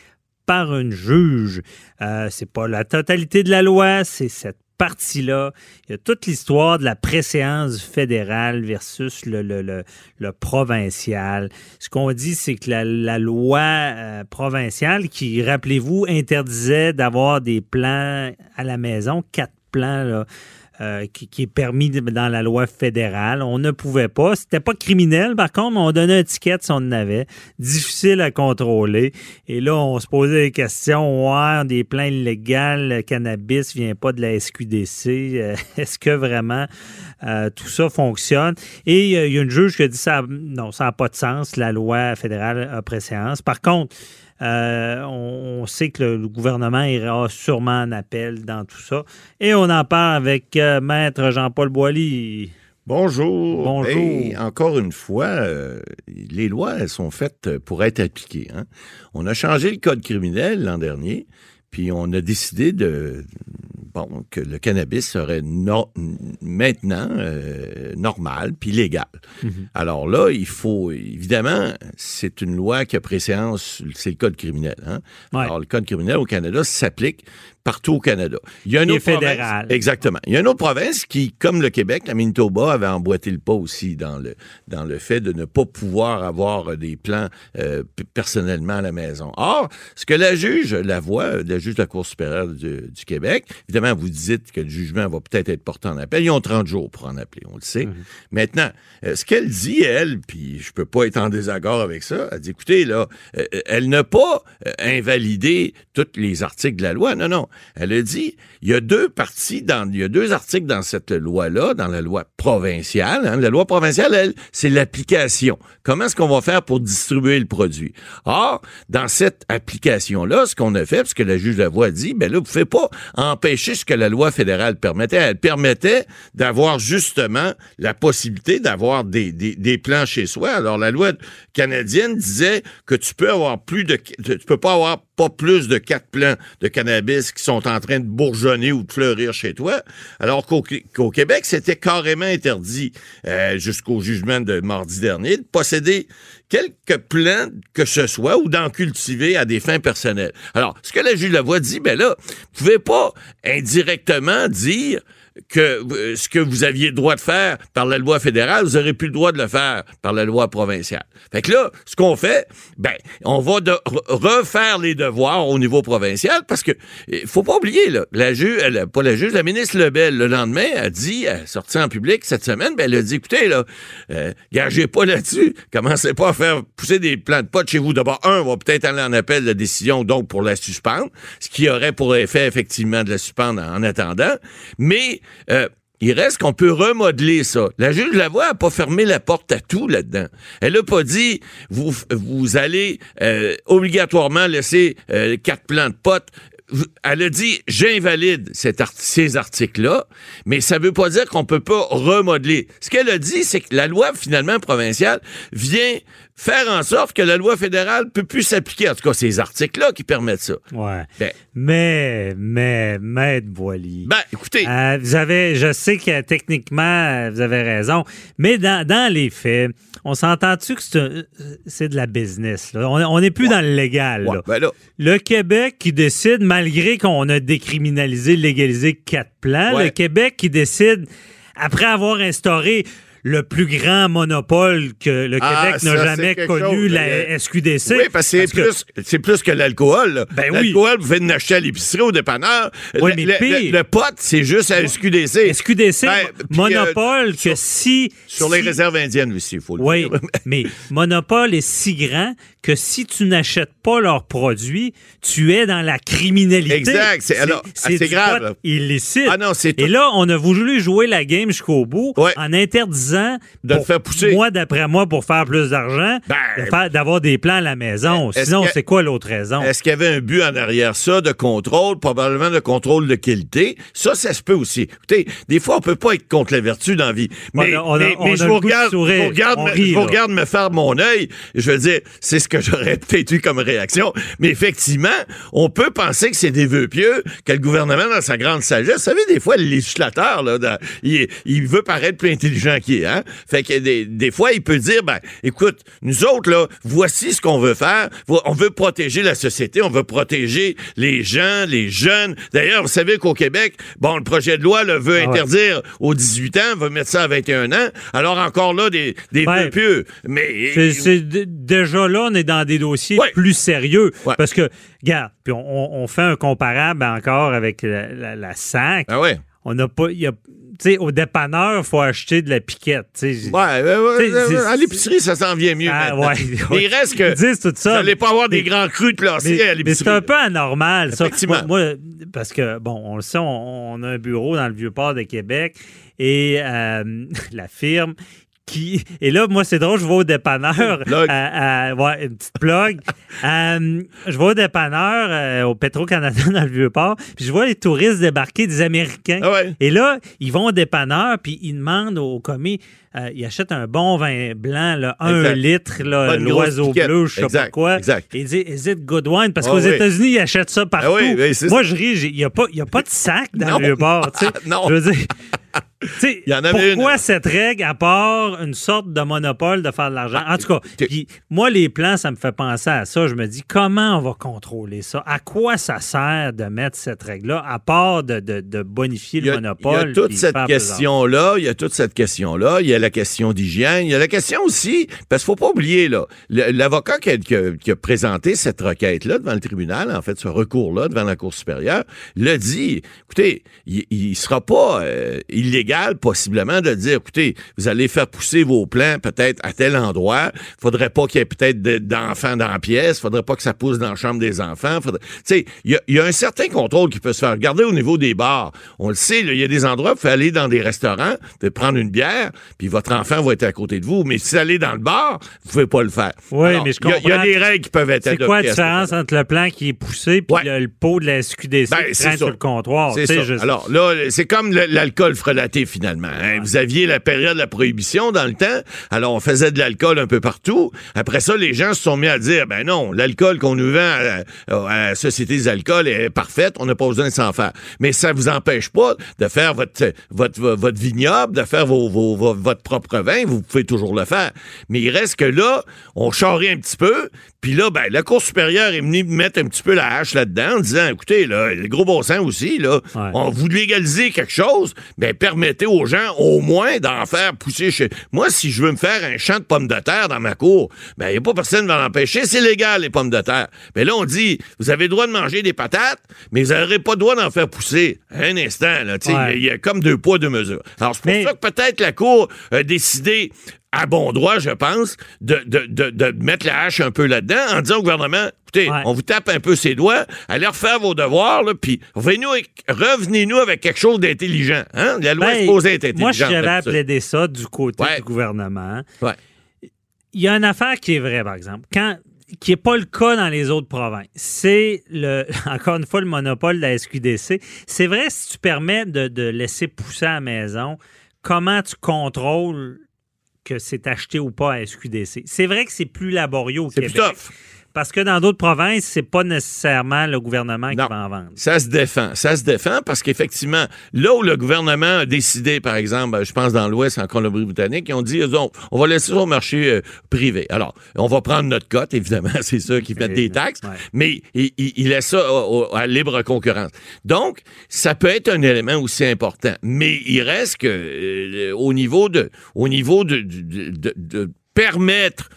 Speaker 3: par une juge. Euh, c'est pas la totalité de la loi, c'est cette partie-là. Il y a toute l'histoire de la préséance fédérale versus le, le, le, le provincial. Ce qu'on dit, c'est que la, la loi euh, provinciale, qui, rappelez-vous, interdisait d'avoir des plans à la maison, quatre plans, là, euh, qui, est permis dans la loi fédérale. On ne pouvait pas. C'était pas criminel, par contre, mais on donnait un ticket si on en avait. Difficile à contrôler. Et là, on se posait des questions. Ouais, des plans illégaux, le cannabis vient pas de la SQDC. Euh, Est-ce que vraiment euh, tout ça fonctionne? Et euh, il y a une juge qui a dit ça, non, ça n'a pas de sens. La loi fédérale a préséance. Par contre, euh, on, on sait que le, le gouvernement ira sûrement en appel dans tout ça. Et on en parle avec Maître Jean-Paul Boilly.
Speaker 5: Bonjour.
Speaker 3: Bonjour.
Speaker 5: Encore une fois, euh, les lois, elles sont faites pour être appliquées. hein. On a changé le code criminel l'an dernier, puis on a décidé de bon que le cannabis serait no- maintenant euh, normal puis légal. Alors là, il faut évidemment, c'est une loi qui a préséance, c'est le code criminel. Hein?
Speaker 3: Ouais.
Speaker 5: Alors le code criminel au Canada s'applique partout au Canada. Il y a une autre province-
Speaker 3: fédéral.
Speaker 5: Exactement. Il y a une autre province qui, comme le Québec, la Manitoba avait emboîté le pas aussi dans le, dans le fait de ne pas pouvoir avoir des plans euh, personnellement à la maison. Or, ce que la juge, la voix, la juge de la Cour supérieure du, du Québec, évidemment, vous dites que le jugement va peut-être être porté en appel. Ils ont 30 jours pour en appeler, on le sait. Maintenant, euh, ce qu'elle dit, elle, puis je peux pas être en désaccord avec ça, elle dit, écoutez, là, euh, elle n'a pas euh, invalidé tous les articles de la loi. Non, non. Elle a dit, il y a deux parties, dans, deux articles dans cette loi-là, dans la loi provinciale. hein. La loi provinciale, c'est l'application. Comment est-ce qu'on va faire pour distribuer le produit? Or, dans cette application-là, ce qu'on a fait, parce que la juge de la voix a dit, ben là, vous ne pouvez pas empêcher ce que la loi fédérale permettait. Elle permettait d'avoir justement la possibilité d'avoir des, plans chez soi. Alors, la loi canadienne disait que tu peux avoir plus de, tu peux pas avoir pas plus de quatre plants de cannabis qui sont en train de bourgeonner ou de fleurir chez toi. Alors qu'au Québec, c'était carrément interdit euh, jusqu'au jugement de mardi dernier de posséder quelques plants que ce soit ou d'en cultiver à des fins personnelles. Alors, ce que la juge Lavoie dit, ben là, vous pouvez pas indirectement dire que euh, ce que vous aviez le droit de faire par la loi fédérale, vous aurez plus le droit de le faire par la loi provinciale. Fait que là, ce qu'on fait, ben, on va refaire les devoirs au niveau provincial parce que faut pas oublier là, la juge, elle, pas la juge, la ministre Lebel le lendemain a dit, sortie en public cette semaine, ben elle a dit, écoutez là, euh, gagez pas là-dessus, commencez pas à faire pousser des plants de pot chez vous. D'abord, un, on va peut-être aller en appel de la décision donc pour la suspendre, ce qui aurait pour effet effectivement de la suspendre en attendant, mais euh, il reste qu'on peut remodeler ça. La juge Lavoie n'a pas fermé la porte à tout là-dedans. Elle n'a pas dit vous, allez euh, obligatoirement laisser euh, quatre plants de potes elle a dit j'invalide ces articles-là, mais ça veut pas dire qu'on peut pas remodeler. Ce qu'elle a dit, c'est que la loi finalement provinciale vient faire en sorte que la loi fédérale peut plus s'appliquer. En tout cas, ces articles-là qui permettent ça.
Speaker 3: Ouais.
Speaker 5: Ben.
Speaker 3: mais, mais, Maître Boily.
Speaker 5: Ben, écoutez.
Speaker 3: Euh, vous avez, je sais que techniquement, vous avez raison, mais dans, dans les faits, on s'entend-tu que c'est de la business? Là? On n'est plus dans le légal. Là.
Speaker 5: Ben là.
Speaker 3: Le Québec qui décide, malgré qu'on a décriminalisé, légalisé quatre plans, le Québec qui décide, après avoir instauré le plus grand monopole que le
Speaker 5: Ah,
Speaker 3: Québec n'a jamais connu,
Speaker 5: chose,
Speaker 3: la SQDC.
Speaker 5: Oui, parce que c'est plus, que l'alcool.
Speaker 3: Ben oui.
Speaker 5: l'alcool, vous faites en acheter à l'épicerie, au dépanneur.
Speaker 3: Oui,
Speaker 5: le,
Speaker 3: mais
Speaker 5: le-
Speaker 3: pire.
Speaker 5: le- le pot, c'est juste à SQDC.
Speaker 3: SQDC,
Speaker 5: Ben, puis,
Speaker 3: monopole
Speaker 5: euh,
Speaker 3: que
Speaker 5: sur-
Speaker 3: si...
Speaker 5: Sur les
Speaker 3: si-
Speaker 5: réserves indiennes aussi, il faut le
Speaker 3: Oui,
Speaker 5: dire.
Speaker 3: mais Monopole est si grand que si tu n'achètes pas leurs produits, tu es dans la criminalité.
Speaker 5: Exact, c'est- alors, ah, grave,
Speaker 3: pot illicite.
Speaker 5: Ah non, c'est
Speaker 3: Et là, on a voulu jouer la game jusqu'au bout
Speaker 5: Ouais.
Speaker 3: en interdisant
Speaker 5: De le faire pousser.
Speaker 3: Moi, d'après moi, pour faire plus d'argent,
Speaker 5: Ben,
Speaker 3: d'avoir des plans à la maison. Sinon, c'est quoi l'autre raison?
Speaker 5: Est-ce qu'il y avait un but en arrière ça de contrôle, probablement de contrôle de qualité? Ça, ça se peut aussi. Écoutez, des fois, on peut pas être contre la vertu dans la vie. Mais,
Speaker 3: On a- on a-
Speaker 5: mais-
Speaker 3: on
Speaker 5: mais
Speaker 3: a
Speaker 5: je vous regarde, je vous regarde, me-
Speaker 3: rit,
Speaker 5: je vous regarde me faire mon œil. Je veux dire, c'est ce que j'aurais peut-être eu comme réaction. Mais effectivement, on peut penser que c'est des vœux pieux, que le gouvernement, dans sa grande sagesse, vous savez, des fois, le législateur, là, dans- il, il veut paraître plus intelligent qu'il est, hein? Fait que des, des fois, il peut dire, ben, écoute, nous autres, là, voici ce qu'on veut faire. On veut protéger la société, on veut protéger les gens, les jeunes. D'ailleurs, vous savez qu'au Québec, bon, le projet de loi le veut
Speaker 3: Ah ouais.
Speaker 5: interdire aux 18 ans, veut mettre ça à 21 ans. Alors, encore là, des, des
Speaker 3: Ben,
Speaker 5: pieux. Mais,
Speaker 3: C'est- déjà là, on est dans des dossiers
Speaker 5: Ouais.
Speaker 3: plus sérieux.
Speaker 5: Ouais.
Speaker 3: Parce que, regarde, puis on, on- on fait un comparable encore avec la, la- la SAC.
Speaker 5: ah ouais.
Speaker 3: On n'a pas. y a- Tu sais, au dépanneur, il faut acheter de la piquette.
Speaker 5: Ouais, ouais, ouais,
Speaker 3: T'sais, c'est-
Speaker 5: à l'épicerie, ça s'en vient mieux.
Speaker 3: Ah, ouais,
Speaker 5: Mais
Speaker 3: ouais.
Speaker 5: il reste que.
Speaker 3: Ils disent tout ça,
Speaker 5: Vous n'allez pas avoir des grands crus de placés à l'épicerie.
Speaker 3: c'est un peu anormal, ça. Moi, moi, parce que, bon, on le sait, on, on a un bureau dans le Vieux-Port de Québec et euh, la firme qui. Et là, moi, c'est drôle, je vais au dépanneur.
Speaker 5: Plug.
Speaker 3: à- ouais, une petite plug. Euh, je vais au dépanneur, euh, au Petro-Canada dans le Vieux-Port, puis je vois les touristes débarquer, des Américains.
Speaker 5: Ah ouais.
Speaker 3: Et là, ils vont au dépanneur, puis ils demandent au commis, euh, ils achètent un bon vin blanc, là, un litre, l'oiseau bleu, je sais pas quoi.
Speaker 5: exact.
Speaker 3: Et il dit, is it good wine? Parce
Speaker 5: Ah
Speaker 3: qu'aux
Speaker 5: oui.
Speaker 3: États-Unis, ils achètent ça partout.
Speaker 5: Ah oui, oui, c'est
Speaker 3: Moi, je ris, il n'y a, a pas de sac dans
Speaker 5: Non.
Speaker 3: le Vieux-Port. sais.
Speaker 5: Non.
Speaker 3: Je veux dire,
Speaker 5: y en avait
Speaker 3: pourquoi
Speaker 5: une.
Speaker 3: cette règle, à part une sorte de monopole de faire de l'argent? En tout cas,
Speaker 5: Ah,
Speaker 3: puis moi, les plans, ça me fait penser à ça. Je me dis, comment on va contrôler ça? À quoi ça sert de mettre cette règle-là, à part de, de- de bonifier le monopole?
Speaker 5: il y a toute cette question-là, il y a toute cette question-là, il y a la question d'hygiène, il y a la question aussi, parce qu'il faut pas oublier, là, l'avocat qui a, qui a- qui a présenté cette requête-là devant le tribunal, en fait, ce recours-là devant la Cour supérieure, l'a dit, écoutez, il, il sera pas euh, illégal, possiblement, de dire, écoutez, vous allez faire pousser vos plants peut-être à tel endroit, faudrait pas qu'il y ait peut-être de- d'enfants dans la pièce, faudrait pas que ça pousse dans la chambre des enfants, faudrait... Tu sais, il y a, il y a un certain contrôle qui peut se faire. Regardez au niveau des bars. On le sait, il y a des endroits où vous pouvez aller dans des restaurants, vous pouvez prendre une bière, puis votre enfant va être à côté de vous. Mais si vous allez dans le bar, vous pouvez pas le faire.
Speaker 3: Oui,
Speaker 5: Alors,
Speaker 3: mais je
Speaker 5: il y a- Il y, a
Speaker 3: comprends.
Speaker 5: des règles qui peuvent être
Speaker 3: C'est quoi la différence entre le plan qui est poussé et
Speaker 5: Ouais.
Speaker 3: le, le pot de la SQDC
Speaker 5: Ben,
Speaker 3: qui
Speaker 5: c'est
Speaker 3: traîne sur le comptoir?
Speaker 5: C'est Alors là, c'est comme l'alcool frelaté finalement. hein. Vous aviez la période de la prohibition dans le temps. Alors on faisait de l'alcool un peu partout. Après ça, les gens se sont mis à dire, ben non, l'alcool qu'on nous vend à, la- à la Société des alcools est parfaite. On n'a pas besoin de s'en faire. Mais ça vous empêche pas de faire votre votre votre vignoble, de faire vos, vos- vos- votre propre vin. Vous pouvez toujours le faire. Mais il reste que là, on charrie un petit peu. Puis là, ben, la Cour supérieure est venue mettre un petit peu la hache là-dedans en disant, écoutez, là, le gros bon sens aussi, là,
Speaker 3: Ouais.
Speaker 5: on vous légalisez quelque chose, ben permettez aux gens au moins d'en faire pousser chez. Moi, si je veux me faire un champ de pommes de terre dans ma cour, ben il n'y a pas personne qui va l'empêcher. C'est légal, les pommes de terre. Mais là, on dit, vous avez le droit de manger des patates, mais vous n'aurez pas le droit d'en faire pousser. Un instant, là, tu sais, il
Speaker 3: Ouais.
Speaker 5: y a comme deux poids, deux mesures. Alors, c'est pour
Speaker 3: Mais-
Speaker 5: ça que peut-être la Cour a décidé à bon droit, je pense, de, de, de, de mettre la hache un peu là-dedans en disant au gouvernement, écoutez,
Speaker 3: Ouais.
Speaker 5: on vous tape un peu ses doigts, allez refaire vos devoirs, puis revenez-nous avec- revenez-nous avec quelque chose d'intelligent. Hein? La loi
Speaker 3: Ben,
Speaker 5: est supposée être intelligente.
Speaker 3: Moi, je j'avais
Speaker 5: d'habitude.
Speaker 3: plaider ça du côté
Speaker 5: Ouais.
Speaker 3: du gouvernement.
Speaker 5: Ouais.
Speaker 3: Il y a une affaire qui est vraie, par exemple. Quand qui n'est pas le cas dans les autres provinces. C'est le encore une fois le monopole de la SQDC. C'est vrai si tu permets de, de laisser pousser à la maison, comment tu contrôles que c'est acheté ou pas à SQDC. C'est vrai que c'est plus laborieux au
Speaker 5: plus
Speaker 3: Québec.
Speaker 5: tough.
Speaker 3: Parce que dans d'autres provinces, c'est pas nécessairement le gouvernement
Speaker 5: Non.
Speaker 3: qui va en vendre.
Speaker 5: Ça se défend. Ça se défend parce qu'effectivement, là où le gouvernement a décidé, par exemple, je pense dans l'Ouest, en Colombie-Britannique, ils ont dit, autres, on va laisser ça au marché euh, privé. Alors, on va prendre notre cote, évidemment, c'est ça qui fait des taxes,
Speaker 3: Ouais.
Speaker 5: mais il, il- il laisse ça au- au- à libre concurrence. Donc, ça peut être un élément aussi important, mais il reste que euh, au niveau de, au niveau de, de- de- de permettre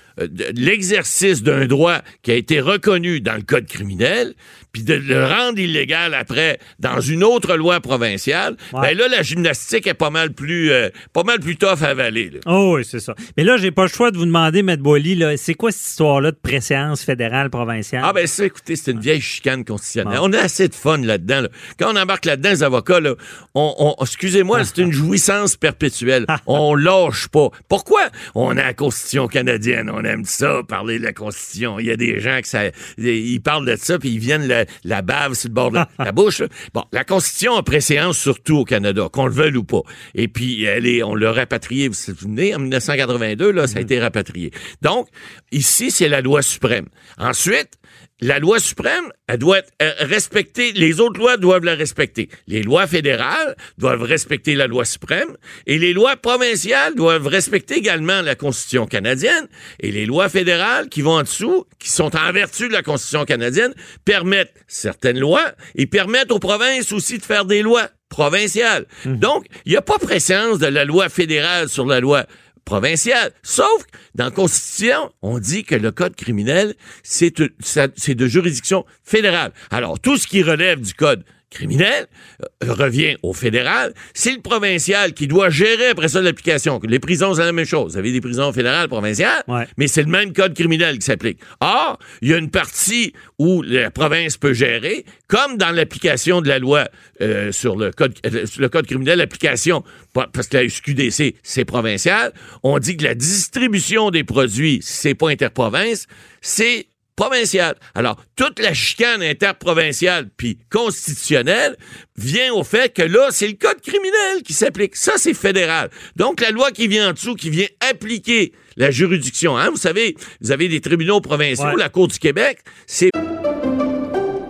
Speaker 5: l'exercice d'un droit qui a été reconnu dans le code criminel, puis de le rendre illégal après dans une autre loi provinciale,
Speaker 3: Ouais.
Speaker 5: ben là, la gymnastique est pas mal plus, euh, pas mal plus tough à avaler. là.
Speaker 3: Oh oui, c'est ça. Mais là, j'ai pas le choix de vous demander, M. Boily, c'est quoi cette histoire-là de préséance fédérale, provinciale?
Speaker 5: Ah ben ça, écoutez, c'est une vieille chicane constitutionnelle. On a assez de fun là-dedans. là. Quand on embarque là-dedans, les avocats, là, on, on- excusez-moi, c'est une jouissance perpétuelle. on lâche pas. Pourquoi? On a la Constitution canadienne, on aime ça, parler de la Constitution. Il y a des gens qui ça, ils parlent de ça, puis ils viennent la, la bave sur le bord de la bouche. là. Bon, la Constitution a préséance surtout au Canada, qu'on le veuille ou pas. Et puis, elle est, on l'a rapatrié, vous vous souvenez, en 1982, là, ça a été rapatrié. Donc, ici, c'est la loi suprême. Ensuite, la loi suprême, elle doit être euh, respectée, les autres lois doivent la respecter. Les lois fédérales doivent respecter la loi suprême et les lois provinciales doivent respecter également la Constitution canadienne et les lois fédérales qui vont en dessous, qui sont en vertu de la Constitution canadienne, permettent certaines lois et permettent aux provinces aussi de faire des lois provinciales. Donc, il n'y a pas préséance de la loi fédérale sur la loi provinciale. Sauf que dans la Constitution, on dit que le code criminel, c'est de, ça- c'est de juridiction fédérale. Alors, tout ce qui relève du code criminel euh, revient au fédéral. C'est le provincial qui doit gérer après ça l'application. Les prisons, c'est la même chose. Vous avez des prisons fédérales, provinciales,
Speaker 3: Ouais.
Speaker 5: mais c'est le même code criminel qui s'applique. Or, il y a une partie où la province peut gérer, comme dans l'application de la loi euh, sur le code, euh, sur le code criminel, l'application, parce que la SQDC, c'est provincial, on dit que la distribution des produits, si c'est pas interprovince, c'est provincial. Alors, toute la chicane interprovinciale puis constitutionnelle vient au fait que là, c'est le code criminel qui s'applique. Ça, c'est fédéral. Donc, la loi qui vient en dessous, qui vient appliquer la juridiction, hein, vous savez, vous avez des tribunaux provinciaux,
Speaker 3: Ouais.
Speaker 5: la Cour du Québec, c'est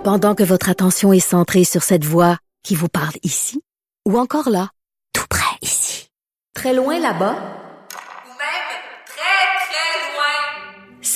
Speaker 6: Pendant que votre attention est centrée sur cette voix qui vous parle ici, ou encore là, tout près ici, très loin là-bas,
Speaker 7: Ou même très, très loin.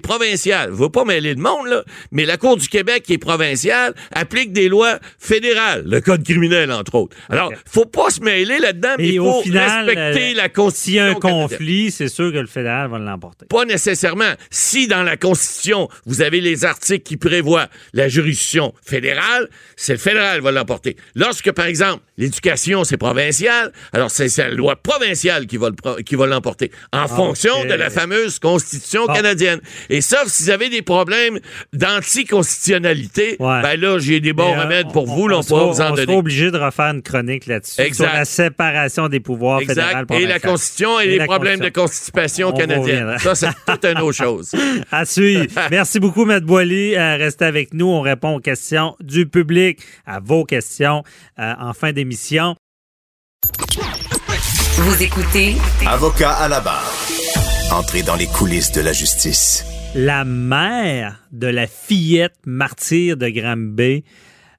Speaker 5: Provincial. Je veux pas mêler le monde, là, mais la Cour du Québec, qui est provinciale, applique des lois fédérales, le code criminel, entre autres. Alors, faut pas se mêler là-dedans, mais il
Speaker 3: au
Speaker 5: faut
Speaker 3: final,
Speaker 5: respecter
Speaker 3: euh,
Speaker 5: la
Speaker 3: S'il y
Speaker 5: Constitution
Speaker 3: a un conflit, c'est sûr que le fédéral va l'emporter.
Speaker 5: Pas nécessairement. Si dans la Constitution, vous avez les articles qui prévoient la juridiction fédérale, c'est le fédéral qui va l'emporter. Lorsque, par exemple, l'éducation, c'est provincial, alors c'est la loi provinciale qui va le l'emporter, en fonction de la fameuse Constitution
Speaker 3: Bon.
Speaker 5: canadienne. Et sauf si vous avez des problèmes d'anticonstitutionnalité,
Speaker 3: Ouais.
Speaker 5: ben là, j'ai des bons
Speaker 3: euh,
Speaker 5: remèdes pour
Speaker 3: on-
Speaker 5: vous, là, on,
Speaker 3: on
Speaker 5: pourra
Speaker 3: sera-
Speaker 5: vous en
Speaker 3: on
Speaker 5: donner.
Speaker 3: obligé de refaire une chronique là-dessus. Sur la séparation des pouvoirs fédéral
Speaker 5: Exact. Et
Speaker 3: provincial.
Speaker 5: la Constitution et,
Speaker 3: Et
Speaker 5: les problèmes de
Speaker 3: Constitution.
Speaker 5: constipation
Speaker 3: On
Speaker 5: canadienne. Ça, c'est toute une autre chose.
Speaker 3: À suivre. Merci beaucoup, M. Boily. Euh, restez avec nous. On répond aux questions du public, à vos questions euh, en fin d'émission.
Speaker 2: Vous écoutez
Speaker 1: Avocat à la barre. Entrez dans les coulisses de la justice.
Speaker 3: La mère de la fillette martyre de Granby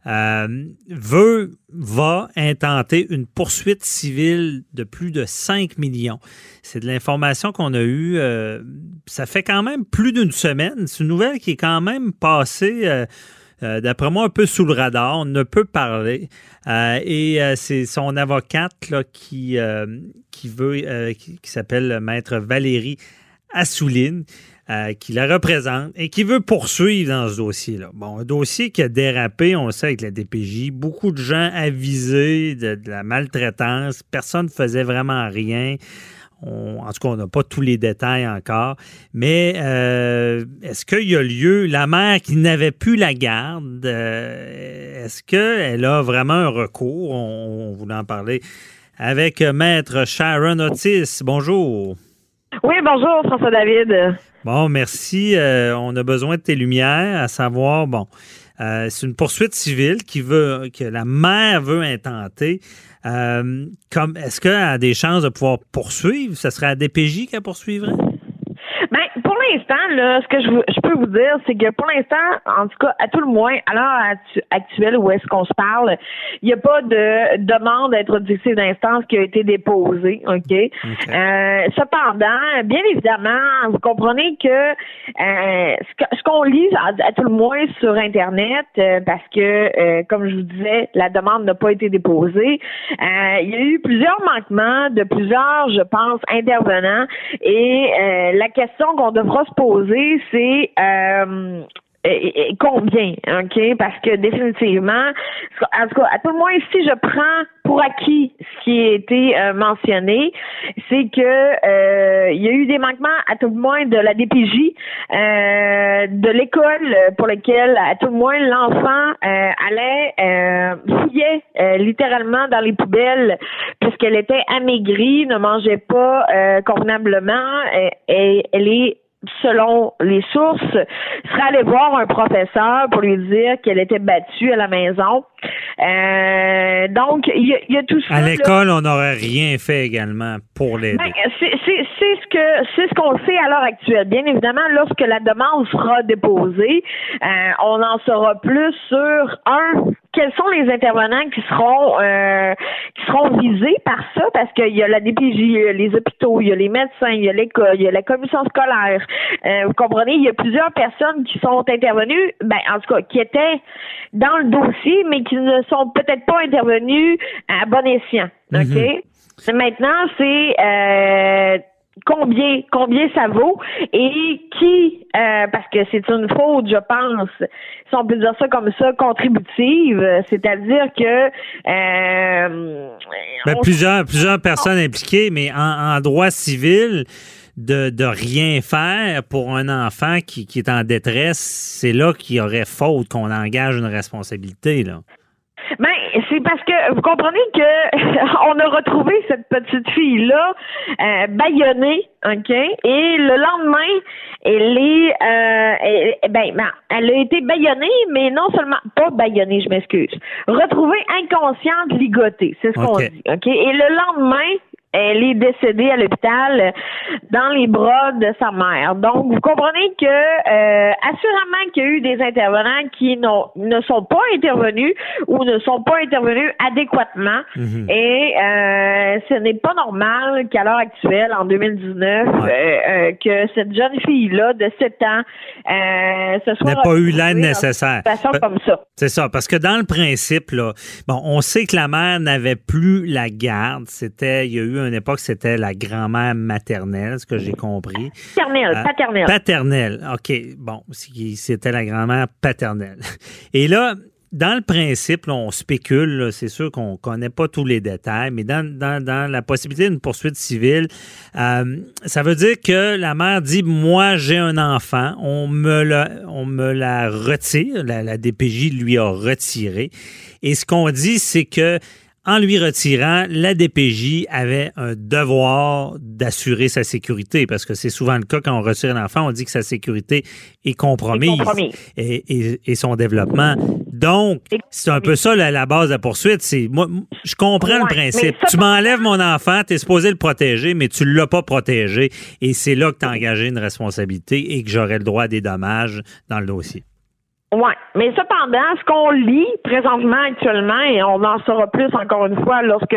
Speaker 3: euh, veut, va intenter une poursuite civile de plus de 5 millions. C'est de l'information qu'on a eue. euh, ça fait quand même plus d'une semaine. C'est une nouvelle qui est quand même passée. euh, euh, d'après moi, un peu sous le radar, on ne peut parler. Euh, et euh, c'est son avocate là, qui, euh, qui veut, euh, qui, qui s'appelle Maître Valérie Assouline, euh, qui la représente et qui veut poursuivre dans ce dossier-là. Bon, un dossier qui a dérapé, on le sait, avec la DPJ. Beaucoup de gens avisés de la maltraitance. Personne ne faisait vraiment rien. On- en tout cas, on n'a pas tous les détails encore. Mais euh, est-ce qu'il y a lieu, la mère qui n'avait plus la garde, euh, est-ce qu'elle a vraiment un recours? On, on voulait en parler avec Maître Sharon Otis. Bonjour.
Speaker 8: Oui, bonjour, François David.
Speaker 3: Bon, merci. Euh, on a besoin de tes lumières, à savoir, bon, euh, c'est une poursuite civile qui veut que la mère veut intenter. Euh, comme est-ce qu'elle a des chances de pouvoir poursuivre? Ce serait à DPJ qu'elle poursuivrait?
Speaker 8: Là, ce que je, peux vous dire, c'est que pour l'instant, en tout cas, à tout le moins, à l'heure actu- actuelle où est-ce qu'on se parle, il n'y a pas de demande d'introduction d'instance qui a été déposée, OK? Euh, cependant, bien évidemment, vous comprenez que euh, ce qu'on lit, à, à tout le moins sur Internet, euh, parce que, euh, comme je vous disais, la demande n'a pas été déposée, euh, il y a eu plusieurs manquements de plusieurs, je pense, intervenants, et la question qu'on devra se poser, c'est euh, combien, OK? Parce que définitivement, en tout cas, à tout le moins, si je prends pour acquis ce qui a été euh, mentionné, c'est que euh, il y a eu des manquements à tout le moins de la DPJ, euh, de l'école pour lequel à tout le moins l'enfant euh, allait euh, fouillait littéralement dans les poubelles puisqu'elle était amaigrie, ne mangeait pas convenablement et elle est selon les sources, serait allée voir un professeur pour lui dire qu'elle était battue à la maison. Euh, donc, il y, a- il y a tout ça.
Speaker 3: À l'école, on n'aurait rien fait également pour l'aider.
Speaker 8: Ben, c'est ce que c'est ce qu'on sait à l'heure actuelle. Bien évidemment, lorsque la demande sera déposée, euh, on en saura plus sur un quels sont les intervenants qui seront euh, qui seront visés par ça, parce qu'il y a la DPJ, il y a les hôpitaux, il y a les médecins, il y a l'école, il y a la commission scolaire. Euh, vous comprenez, il y a plusieurs personnes qui sont intervenues, ben en tout cas qui étaient dans le dossier, mais qui ne sont peut-être pas intervenues à bon escient. OK? Maintenant, c'est euh, combien combien ça vaut et qui euh, parce que c'est une faute, je pense, si on peut dire ça comme ça, contributive, c'est-à-dire que euh,
Speaker 3: Ben,
Speaker 8: on-
Speaker 3: plusieurs, plusieurs personnes impliquées, mais en, en droit civil, de, de rien faire pour un enfant qui, qui est en détresse, c'est là qu'il y aurait faute qu'on engage une responsabilité. Là.
Speaker 8: Ben, c'est parce que vous comprenez que on a retrouvé cette petite fille-là euh, bâillonnée, OK? Et le lendemain, elle est euh, elle- ben, ben, elle a été bâillonnée, mais non seulement pas bâillonnée, je m'excuse. Retrouvée inconsciente, ligotée, c'est ce qu'on dit, OK? Et le lendemain, elle est décédée à l'hôpital euh, dans les bras de sa mère. Donc, vous comprenez que euh, assurément qu'il y a eu des intervenants qui n'ont- ne sont pas intervenus ou ne sont pas intervenus adéquatement. Et euh, ce n'est pas normal qu'à l'heure actuelle, en 2019, euh, euh, que cette jeune fille-là de 7 ans se soit
Speaker 3: N'a pas eu l'aide nécessaire. Ben-
Speaker 8: comme ça.
Speaker 3: C'est ça, parce que dans le principe, là, bon, on sait que la mère n'avait plus la garde. C'était, il y a eu une époque, c'était la grand-mère maternelle, ce que j'ai compris.
Speaker 8: Paternelle,
Speaker 3: Euh,
Speaker 8: paternelle.
Speaker 3: Paternelle. OK. Bon, c'était la grand-mère paternelle. Et là, dans le principe, là, on spécule, c'est sûr qu'on ne connaît pas tous les détails, mais dans, dans- dans la possibilité d'une poursuite civile, euh, ça veut dire que la mère dit Moi, j'ai un enfant, on me, la, on me la retire, la, la DPJ lui a retiré. Et ce qu'on dit, c'est que en lui retirant, la DPJ avait un devoir d'assurer sa sécurité, parce que c'est souvent le cas quand on retire un enfant, on dit que sa sécurité est compromise,
Speaker 8: Est.
Speaker 3: Et, et- et son développement. Donc, c'est un peu ça la, la base de la poursuite. C'est moi, je comprends le principe.
Speaker 8: ça-
Speaker 3: Tu m'enlèves mon enfant, tu es supposé le protéger, mais tu l'as pas protégé, et c'est là que tu as engagé une responsabilité et que j'aurais le droit à des dommages dans le dossier.
Speaker 8: Oui, mais cependant, ce qu'on lit présentement actuellement, et on en saura plus encore une fois lorsque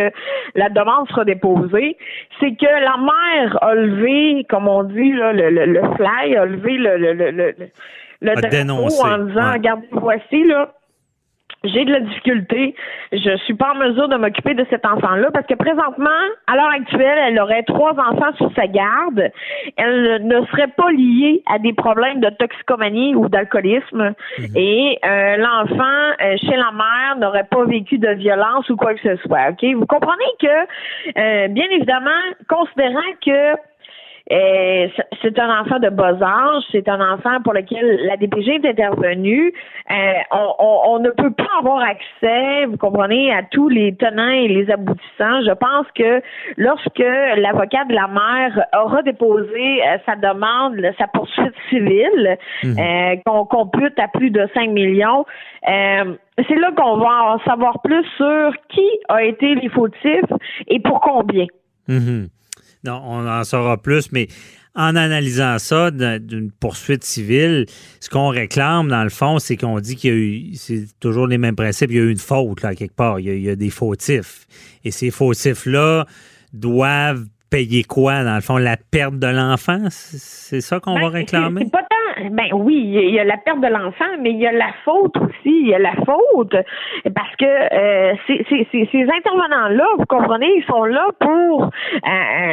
Speaker 8: la demande sera déposée, c'est que la mère a levé, comme on dit, là, le, le, le fly, a levé le, le, le, le- le
Speaker 3: dénoncé,
Speaker 8: en disant,
Speaker 3: ouais.
Speaker 8: regardez, voici, là, j'ai de la difficulté. Je suis pas en mesure de m'occuper de cet enfant-là parce que présentement, à l'heure actuelle, elle aurait trois enfants sur sa garde. Elle ne serait pas liée à des problèmes de toxicomanie ou d'alcoolisme. Et euh, l'enfant, euh, chez la mère, n'aurait pas vécu de violence ou quoi que ce soit. Ok, Vous comprenez que, euh, bien évidemment, considérant que c'est- c'est un enfant de bas âge, c'est un enfant pour lequel la DPG est intervenue. Euh, on, on- on ne peut pas avoir accès, vous comprenez, à tous les tenants et les aboutissants. Je pense que lorsque l'avocat de la mère aura déposé euh, sa demande, sa poursuite civile, euh, qu'on compute à plus de 5 millions, euh, c'est là qu'on va en savoir plus sur qui a été les fautifs et pour combien.
Speaker 3: Mhm. Non, on en saura plus, mais en analysant ça d'un- d'une poursuite civile, ce qu'on réclame, dans le fond, c'est qu'on dit qu'il y a eu, c'est toujours les mêmes principes, il y a eu une faute, là, quelque part. Il y a, il y a des fautifs. Et ces fautifs-là doivent payer quoi, dans le fond? La perte de l'enfant? C'est ça qu'on va
Speaker 8: Ben,
Speaker 3: réclamer?
Speaker 8: C'est pas. Ben oui, il y a- la perte de l'enfant, mais il y a la faute aussi. Il y a la faute parce que euh, ces, ces- ces- ces intervenants-là, vous comprenez, ils sont là pour euh,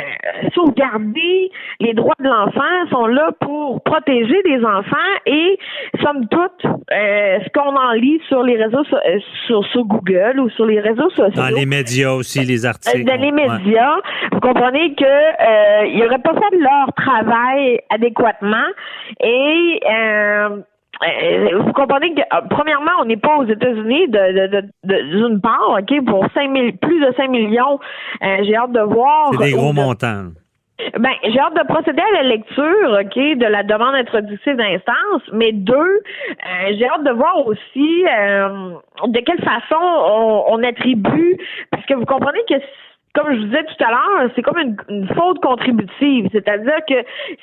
Speaker 8: sauvegarder les droits de l'enfant, sont là pour protéger des enfants et, somme toute, euh, ce qu'on en lit sur les réseaux, so- euh, sur, sur Google ou sur les réseaux sociaux.
Speaker 3: Dans les médias aussi, les
Speaker 8: Euh,
Speaker 3: articles.
Speaker 8: dans les
Speaker 3: Ouais.
Speaker 8: médias, vous comprenez que euh, ils n'auraient pas fait leur travail adéquatement et euh, euh, vous comprenez que euh, premièrement, on n'est pas aux États-Unis de, de, de- de- d'une part, ok, pour 5 000 plus de 5 millions. euh, j'ai hâte de voir.
Speaker 3: C'est des gros montants.
Speaker 8: ben, j'ai hâte de procéder à la lecture, OK, de la demande introductive d'instance, mais deux, euh, j'ai hâte de voir aussi euh, de quelle façon on, on attribue, parce que vous comprenez que comme je vous disais tout à l'heure, c'est comme une, une faute contributive, c'est-à-dire que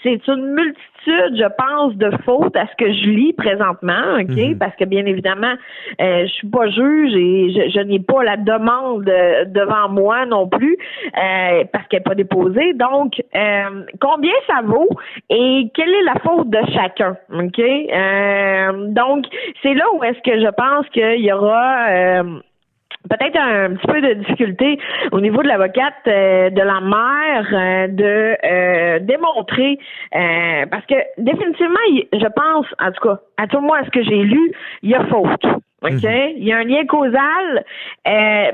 Speaker 8: c'est une multitude, je pense, de fautes à ce que je lis présentement, ok, parce que bien évidemment, euh, je suis pas juge et je, je n'ai pas la demande euh, devant moi non plus euh, parce qu'elle n'est pas déposée. Donc, euh, combien ça vaut et quelle est la faute de chacun, ok? Euh, Donc, c'est là où est-ce que je pense qu'il y aura euh, peut-être un petit peu de difficulté au niveau de l'avocate euh, de la mère euh, de euh, démontrer parce que définitivement je pense en tout cas à tout le moins à ce que j'ai lu il y a faute ok? Il y a un lien causal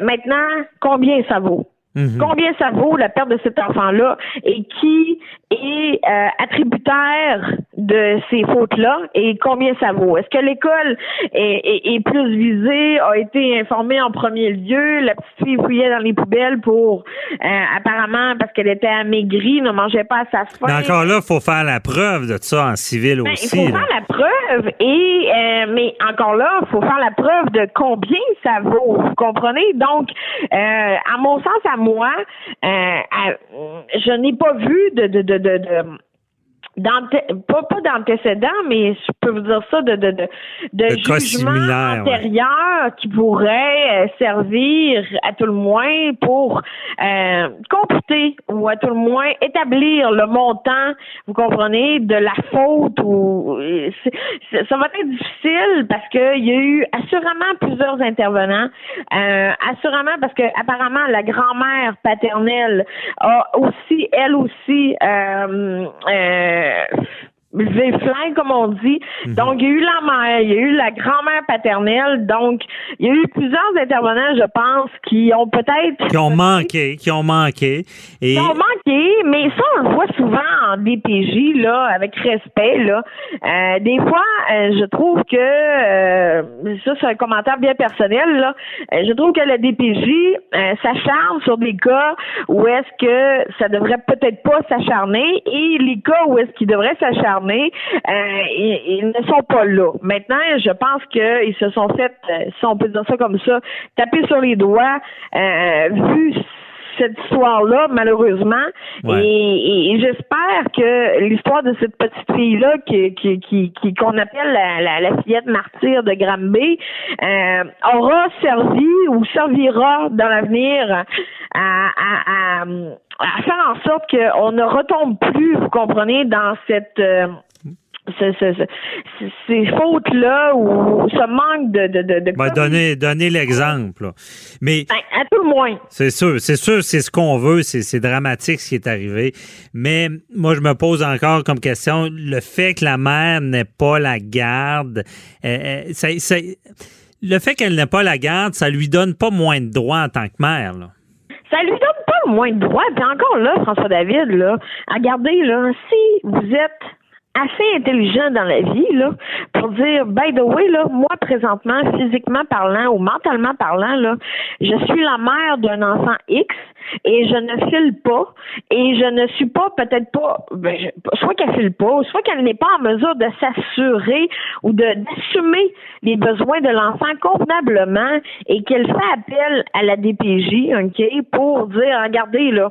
Speaker 8: maintenant combien ça vaut?
Speaker 3: Mhm.
Speaker 8: Combien ça vaut la perte de cet enfant-là et qui est euh, attributaire de ces fautes-là et combien ça vaut? Est-ce que l'école est, est- est plus visée, a été informée en premier lieu? La petite fille fouillait dans les poubelles pour, euh, apparemment, parce qu'elle était amaigrie, ne mangeait pas à sa faim.
Speaker 3: Mais encore là, il faut faire la preuve de ça en civil
Speaker 8: Ben,
Speaker 3: aussi.
Speaker 8: il faut
Speaker 3: là.
Speaker 8: faire la preuve et euh, mais encore là, il faut faire la preuve de combien ça vaut. Vous comprenez? Donc, à mon sens, à moi, à- je n'ai pas vu de de de, de, de- d'anté- pas, pas d'antécédents, mais je peux vous dire ça, de, de, de, de, jugement
Speaker 3: ouais.
Speaker 8: antérieur qui pourrait euh, servir à tout le moins pour euh, computer ou à tout le moins établir le montant, vous comprenez, de la faute ou euh, ça va être difficile parce qu'il y a eu assurément plusieurs intervenants, euh, assurément parce que apparemment la grand-mère paternelle a aussi, elle aussi, euh, euh, levé le flingue, comme on dit.
Speaker 3: Mhm.
Speaker 8: Donc, il y a eu la mère, il y a eu la grand-mère paternelle. Donc, il y a eu plusieurs intervenants, je pense, qui ont peut-être...
Speaker 3: Qui ont manqué, qui ont manqué. Et
Speaker 8: Ils ont manqué, mais ça, on le voit souvent en DPJ, là, avec respect, là. Euh, des fois, euh, je trouve que, euh, ça, c'est un commentaire bien personnel, là, Euh, je trouve que la DPJ euh, s'acharne sur des cas où est-ce que ça devrait peut-être pas s'acharner et les cas où est-ce qu'ils devraient s'acharner, euh, ils, ne sont pas là. Maintenant, je pense qu'ils se sont fait, euh, si on peut dire ça comme ça, taper sur les doigts, euh, vu cette histoire-là, malheureusement.
Speaker 3: Ouais.
Speaker 8: Et, et j'espère que l'histoire de cette petite fille-là, qui, qui, qui, qui- qu'on appelle la, la, la fillette martyre de Granby, euh, aura servi ou servira dans l'avenir à, à, à, à faire en sorte qu'on ne retombe plus, vous comprenez, dans cette... euh, ce- ce- ce- ces fautes-là ou ce manque de... de, de, de
Speaker 3: Ben, donner, donner l'exemple. Mais
Speaker 8: Ben, à tout le moins.
Speaker 3: c'est sûr, c'est sûr, c'est ce qu'on veut, c'est c'est dramatique ce qui est arrivé. Mais moi, je me pose encore comme question le fait que la mère n'ait pas la garde. euh, euh, ça- ça- le fait qu'elle n'ait pas la garde, ça lui donne pas moins de droits en tant que mère. là.
Speaker 8: Ça lui donne pas moins de droits. Puis encore là, François David, là, regardez, là, si vous êtes assez intelligent dans la vie, là, pour dire, by the way, là, moi, présentement, physiquement parlant ou mentalement parlant, là, je suis la mère d'un enfant X et je ne file pas et je ne suis pas, peut-être pas, ben, soit qu'elle file pas, soit qu'elle n'est pas en mesure de s'assurer ou de d'assumer les besoins de l'enfant convenablement et qu'elle fait appel à la DPJ, OK, pour dire, regardez, là,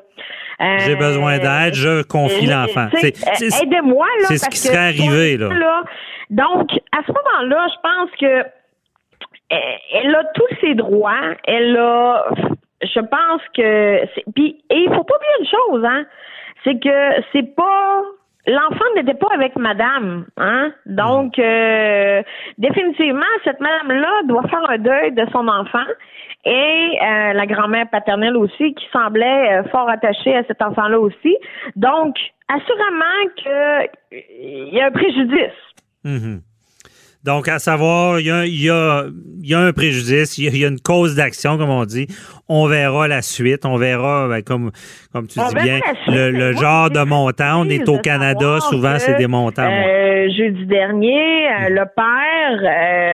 Speaker 3: J'ai besoin d'aide, je confie
Speaker 8: euh,
Speaker 3: l'enfant.
Speaker 8: euh, Aidez-moi, là.
Speaker 3: c'est ce qui serait arrivé, là.
Speaker 8: Donc, à ce moment-là, je pense que euh, elle a tous ses droits. Elle a, je pense que, puis et il faut pas oublier une chose, hein, c'est que c'est pas L'enfant n'était pas avec madame, hein? Donc, euh, définitivement, cette madame-là doit faire un deuil de son enfant et euh, la grand-mère paternelle aussi, qui semblait euh, fort attachée à cet enfant-là aussi. Donc, assurément que il y a un préjudice.
Speaker 3: Mhm. Donc, à savoir, il y a, il y a- il y a un préjudice, il y a, il y a une cause d'action, comme on dit. On verra la suite, on verra, ben, comme, comme tu
Speaker 8: On
Speaker 3: dis bien, le, genre de montant. On est au Canada, souvent, c'est des montants.
Speaker 8: euh, jeudi dernier, le père,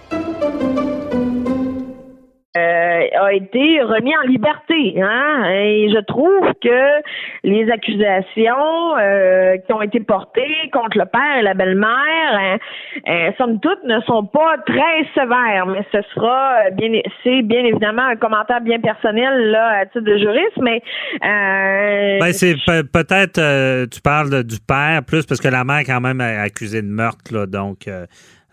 Speaker 8: A été remis en liberté. Hein? Et je trouve que les accusations euh, qui ont été portées contre le père et la belle-mère, hein, euh, somme toute, ne sont pas très sévères. Mais ce sera euh, bien, c'est bien évidemment un commentaire bien personnel là à titre de juriste, mais euh,
Speaker 3: Ben, c'est pe- peut-être, euh, tu parles du père plus parce que la mère, quand même, est accusée de meurtre, là. Donc,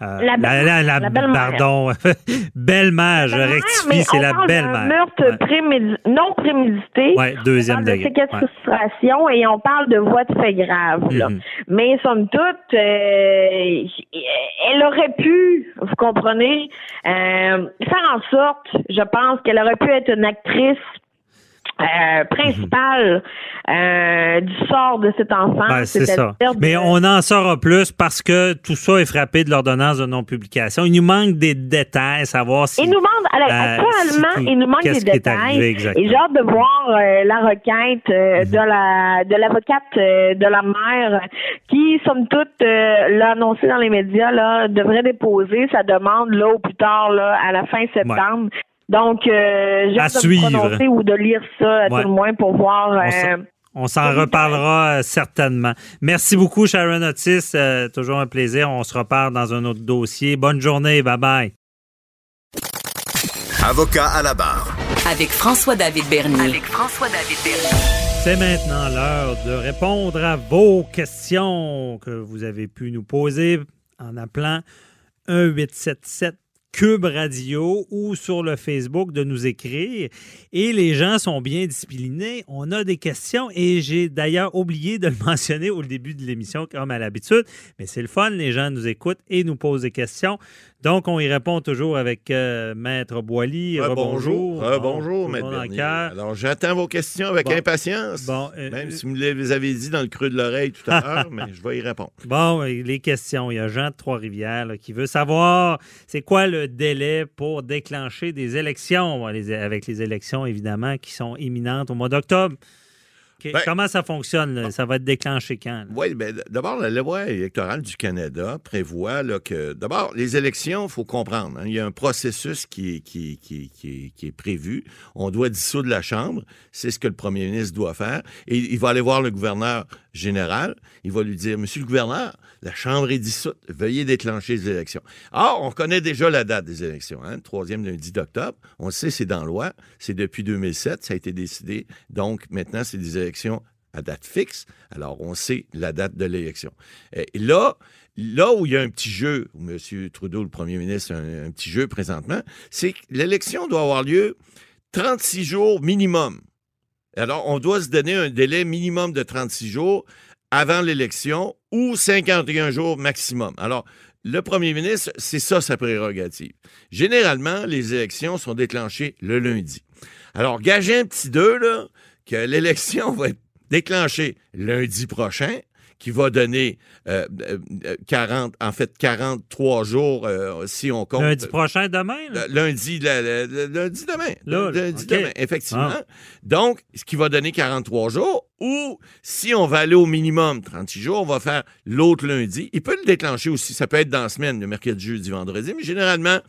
Speaker 3: euh,
Speaker 8: La la belle-mère.
Speaker 3: pardon, belle-mère, je rectifie, c'est la belle-mère.
Speaker 8: meurtre
Speaker 3: Ouais.
Speaker 8: prémédi- non prémédité.
Speaker 3: Ouais, deuxième
Speaker 8: on parle
Speaker 3: degré.
Speaker 8: de séquestration et on parle de voie de fait grave. là.
Speaker 3: Mhm.
Speaker 8: Mais somme toute, euh, elle aurait pu, vous comprenez, euh, faire en sorte, je pense, qu'elle aurait pu être une actrice euh, principale euh, du sort de cet enfant.
Speaker 3: Ben, c'est ça.
Speaker 8: de-
Speaker 3: Mais on en saura plus parce que tout ça est frappé de l'ordonnance de non-publication. Il nous manque des détails, savoir si.
Speaker 8: Il nous manque, alors,
Speaker 3: Euh,
Speaker 8: actuellement,
Speaker 3: si
Speaker 8: il nous manque des détails. et j'ai hâte de voir euh, la requête euh, de la de l'avocate euh, de la mère qui, somme toute, euh, l'a annoncé dans les médias, là, devrait déposer sa demande là au plus tard là, à la fin septembre. Donc, euh, j'ai
Speaker 3: À
Speaker 8: hâte de me
Speaker 3: suivre.
Speaker 8: prononcer ou de lire ça à
Speaker 3: Ouais.
Speaker 8: tout le moins pour voir.
Speaker 3: On
Speaker 8: euh,
Speaker 3: s'en- On s'en reparlera euh, certainement. Merci beaucoup, Sharon Otis. Euh, toujours un plaisir. On se reparle dans un autre dossier. Bonne journée. Bye bye.
Speaker 1: Avocat à la barre.
Speaker 2: Avec François-David Bernier.
Speaker 7: Avec François-David Bernier.
Speaker 3: C'est maintenant l'heure de répondre à vos questions que vous avez pu nous poser en appelant 1877 Cube Radio ou sur le Facebook de nous écrire. Et les gens sont bien disciplinés. On a des questions et j'ai d'ailleurs oublié de le mentionner au début de l'émission comme à l'habitude. Mais c'est le fun, les gens nous écoutent et nous posent des questions. Donc, on y répond toujours avec euh, Maître Boily.
Speaker 5: bonjour.
Speaker 3: Rebonjour.
Speaker 5: bonjour, Maître Bernier. Alors, j'attends vos questions avec
Speaker 3: Bon.
Speaker 5: impatience.
Speaker 3: Bon, euh,
Speaker 5: Même si vous me les avez dit dans le creux de l'oreille tout à l'heure, mais je vais y répondre.
Speaker 3: Bon, euh, les questions. Il y a Jean de Trois-Rivières qui veut savoir c'est quoi le délai pour déclencher des élections, avec les élections évidemment qui sont imminentes au mois d'octobre.
Speaker 5: Ben-
Speaker 3: Comment ça fonctionne? là? Ça va être déclenché quand?
Speaker 5: Oui, ben, d- d'abord, la loi électorale du Canada prévoit là, que, d'abord, les élections, il faut comprendre, hein, il y a un processus qui qui est prévu. On doit dissoudre la Chambre, c'est ce que le premier ministre doit faire, et il va aller voir le gouverneur général, il va lui dire, Monsieur le gouverneur, la Chambre est dissoute, veuillez déclencher les élections. Or, on connaît déjà la date des élections, hein, le troisième lundi d'octobre. On le sait, c'est dans loi, c'est depuis 2007, ça a été décidé. Donc, maintenant, c'est des élections à date fixe. Alors, on sait la date de l'élection. Et là, là où il y a un petit jeu, où M. Trudeau, le premier ministre, a un, un petit jeu présentement, c'est que l'élection doit avoir lieu 36 jours minimum. Alors, on doit se donner un délai minimum de 36 jours avant l'élection ou 51 jours maximum. Alors, le premier ministre, c'est ça sa prérogative. Généralement, les élections sont déclenchées le lundi. Alors, gagez un petit deux, là, que l'élection va être déclenchée lundi prochain qui va donner euh, euh, 40, en fait 43 jours euh, si on compte.
Speaker 3: Lundi prochain, demain? là?
Speaker 5: Lundi, la- la- la- lundi demain.
Speaker 3: Là,
Speaker 5: lundi demain, effectivement.
Speaker 3: Ah.
Speaker 5: Donc, ce qui va donner 43 jours, ou si on va aller au minimum 36 jours, on va faire l'autre lundi. Il peut le déclencher aussi. Ça peut être dans la semaine, le mercredi, jeudi, vendredi, mais généralement,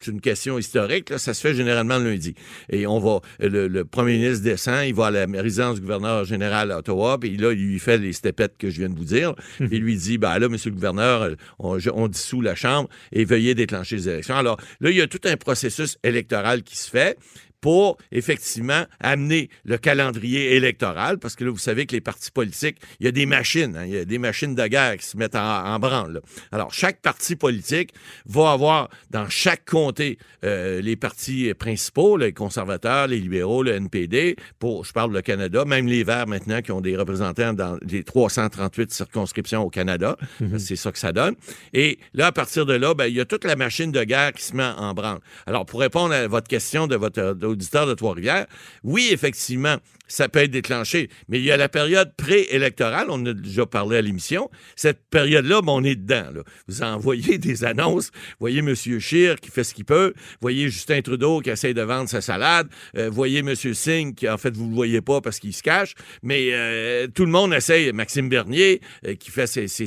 Speaker 5: c'est une question historique, là, ça se fait généralement le lundi. Et on va, le, le premier ministre descend, il va à la résidence du gouverneur général à Ottawa, puis là, il lui fait les stepettes que je viens de vous dire. Puis il lui dit, ben là, monsieur le gouverneur, on, on dissout la Chambre et veuillez déclencher les élections. Alors là, il y a tout un processus électoral qui se fait pour effectivement amener le calendrier électoral, parce que là, vous savez que les partis politiques, il y a des machines, hein, il y a des machines de guerre qui se mettent en, en branle. là. Alors, chaque parti politique va avoir dans chaque comté euh, les partis principaux, les conservateurs, les libéraux, le NPD, pour, je parle le Canada, même les Verts maintenant qui ont des représentants dans les 338 circonscriptions au Canada, c'est ça que ça donne. Et là, à partir de là, ben, il y a toute la machine de guerre qui se met en branle. Alors, pour répondre à votre question de votre auditeur de Trois-Rivières, oui, effectivement, ça peut être déclenché, mais il y a la période préélectorale, on a déjà parlé à l'émission. Cette période-là, ben, on est dedans. Vous envoyez des annonces, voyez M. Scheer qui fait ce qu'il peut, voyez Justin Trudeau qui essaie de vendre sa salade, euh, voyez M. Singh qui, en fait, vous le voyez pas parce qu'il se cache, mais euh, tout le monde essaie, Maxime Bernier euh, qui fait ses, ses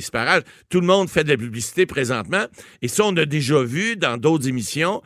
Speaker 5: tout le monde fait de la publicité présentement, et ça, on a déjà vu dans d'autres émissions,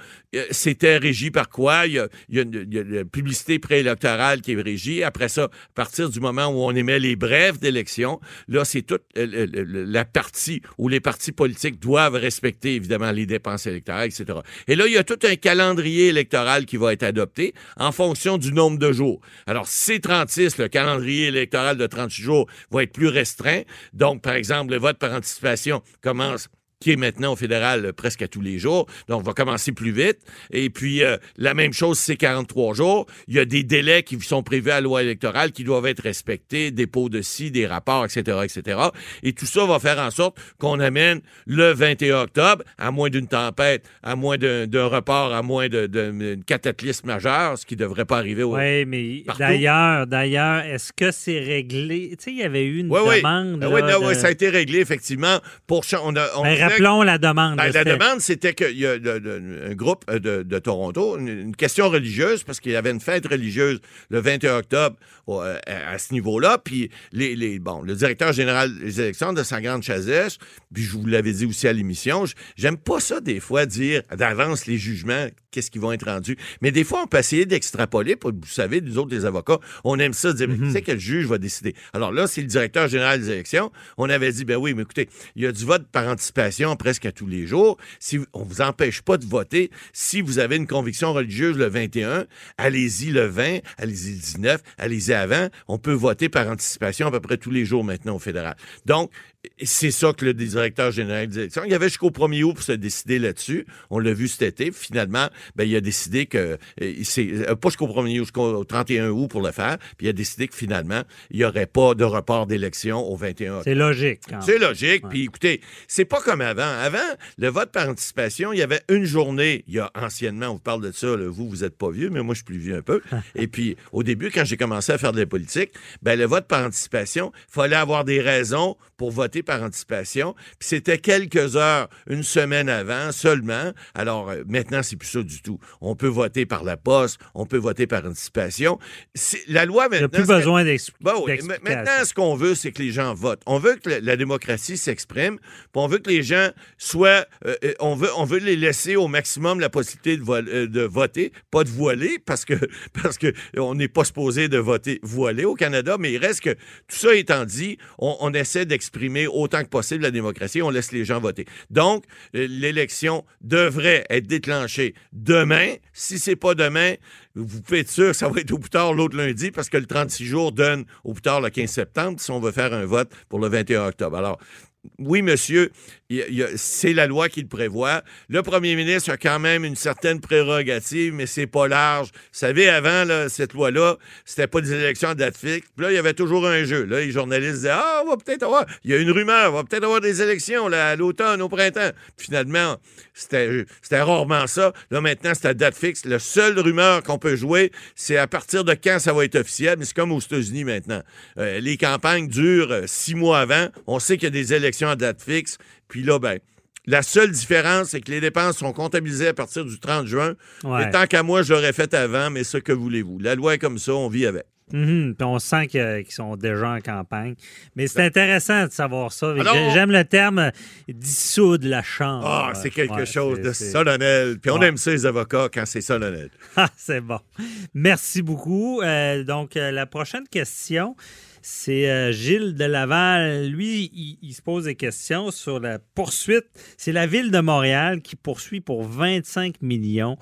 Speaker 5: c'était régi par quoi? Il y a, il y a une- il y a la publicité préélectorale qui est régie. Après ça, à partir du moment où on émet les brèves d'élection, là, c'est toute euh, la partie où les partis politiques doivent respecter, évidemment, les dépenses électorales, etc. Et là, il y a tout un calendrier électoral qui va être adopté en fonction du nombre de jours. Alors, C36, le calendrier électoral de 36 jours, va être plus restreint. Donc, par exemple, le vote par anticipation commence qui est maintenant au fédéral euh, presque à tous les jours. Donc, va commencer plus vite. Et puis, euh, la même chose, c'est 43 jours. Il y a des délais qui sont prévus à la loi électorale qui doivent être respectés, dépôt de ci, des rapports, etc., etc. Et tout ça va faire en sorte qu'on amène le 21 octobre, à moins d'une tempête, à moins d'un d'un report, à moins d'une cataclysme majeur, ce qui ne devrait pas arriver au...
Speaker 3: Oui, mais d'ailleurs, d'ailleurs, est-ce que c'est réglé? Tu sais, il y avait eu une
Speaker 5: Oui, oui.
Speaker 3: demande.
Speaker 5: Ah oui,
Speaker 3: là,
Speaker 5: non,
Speaker 3: de-
Speaker 5: oui, ça a été réglé, effectivement. Pour on a, on
Speaker 3: Ben, rappelons la demande.
Speaker 5: Ben, la
Speaker 3: c'était-
Speaker 5: demande, c'était qu'il y a un groupe euh, de, de Toronto, une, une question religieuse, parce qu'il y avait une fête religieuse le 21 octobre au- euh, à, à ce niveau-là. Puis, les, les- bon, le directeur général des élections de sa grande chasesse, puis je vous l'avais dit aussi à l'émission, j'aime pas ça des fois dire d'avance les jugements, qu'est-ce qui vont être rendus. Mais des fois, on peut essayer d'extrapoler. Vous savez, nous autres, les avocats, on aime ça dire, mais qui c'est que le juge va décider? Alors là, c'est le directeur général des élections. On avait dit, ben oui, mais écoutez, il y a du vote par anticipation presque à tous les jours. Si on vous empêche pas de voter, si vous avez une conviction religieuse le 21, allez-y le 20, allez-y le 19, allez-y avant. On peut voter par anticipation à peu près tous les jours maintenant au fédéral. Donc, c'est ça que le directeur général des élections. Il y avait jusqu'au 1er août pour se décider là-dessus. On l'a vu cet été. Finalement, ben, il a décidé que euh, c'est euh, pas jusqu'au 1er août, jusqu'au 31 août pour le faire. Puis il a décidé que finalement, il n'y aurait pas de report d'élection au 21 octobre.
Speaker 3: C'est logique.
Speaker 5: C'est logique. Puis écoutez, c'est pas comme avant. Avant, le vote par anticipation, il y avait une journée. Il y a anciennement, on vous parle de ça, là, vous, vous êtes pas vieux, mais moi, je suis plus vieux un peu. Et puis, au début, quand j'ai commencé à faire de la politique, ben, le vote par anticipation, il fallait avoir des raisons pour voter par anticipation. Puis c'était quelques heures, une semaine avant seulement. Alors euh, maintenant, c'est plus ça du tout. On peut voter par la poste, on peut voter par anticipation. La loi
Speaker 3: Il n'y a
Speaker 5: maintenant.
Speaker 3: plus besoin
Speaker 5: Bon, oui,
Speaker 3: d'explication.
Speaker 5: ma- maintenant, ce qu'on veut, c'est que les gens votent. On veut que la, la démocratie s'exprime, puis on veut que les gens soient... euh, euh, on, veut, on veut les laisser au maximum la possibilité de, vo- euh, de voter, pas de voiler, parce que parce que on n'est pas supposé de voter voilé au Canada, mais il reste que, tout ça étant dit, on, on essaie d'exprimer autant que possible la démocratie, on laisse les gens voter. Donc, euh, l'élection devrait être déclenchée demain. Si c'est pas demain, vous pouvez être sûr que ça va être au plus tard l'autre lundi parce que le 36 jours donne au plus tard le 15 septembre si on veut faire un vote pour le 21 octobre. Alors, oui, monsieur, c'est la loi qui le prévoit. Le premier ministre a quand même une certaine prérogative, mais c'est pas large. Vous savez, avant, cette loi-là, c'était pas des élections à date fixe. Puis là, il y avait toujours un jeu. Là, les journalistes disaient Ah, on va peut-être avoir. Il y a une rumeur, on va peut-être avoir des élections là, à l'automne, au printemps. Puis finalement, c'était c'était rarement ça. Là, maintenant, c'est à date fixe. La seule rumeur qu'on peut jouer, c'est à partir de quand ça va être officiel. Mais c'est comme aux États-Unis maintenant. Euh, les campagnes durent euh, six mois avant. On sait qu'il y a des élections à date fixe. Puis là, ben. La seule différence, c'est que les dépenses sont comptabilisées à partir du 30 juin.
Speaker 3: Ouais.
Speaker 5: Et tant qu'à moi, je l'aurais fait avant, mais ce que voulez-vous? La loi est comme ça, on vit avec.
Speaker 3: Mhm, puis on sent qu'ils sont déjà en campagne. Mais c'est intéressant de savoir ça.
Speaker 5: Ben.
Speaker 3: J'ai- J'aime le terme dissoudre la Chambre.
Speaker 5: Ah, c'est quelque
Speaker 3: Ouais,
Speaker 5: chose de solennel. Puis on
Speaker 3: Ouais.
Speaker 5: aime ça, les avocats, quand c'est solennel.
Speaker 3: Ah, c'est bon. Merci beaucoup. Euh, donc, euh, la prochaine question, c'est euh, Gilles de Laval. Lui, il, il se pose des questions sur la poursuite. C'est la ville de Montréal qui poursuit pour 25 millions.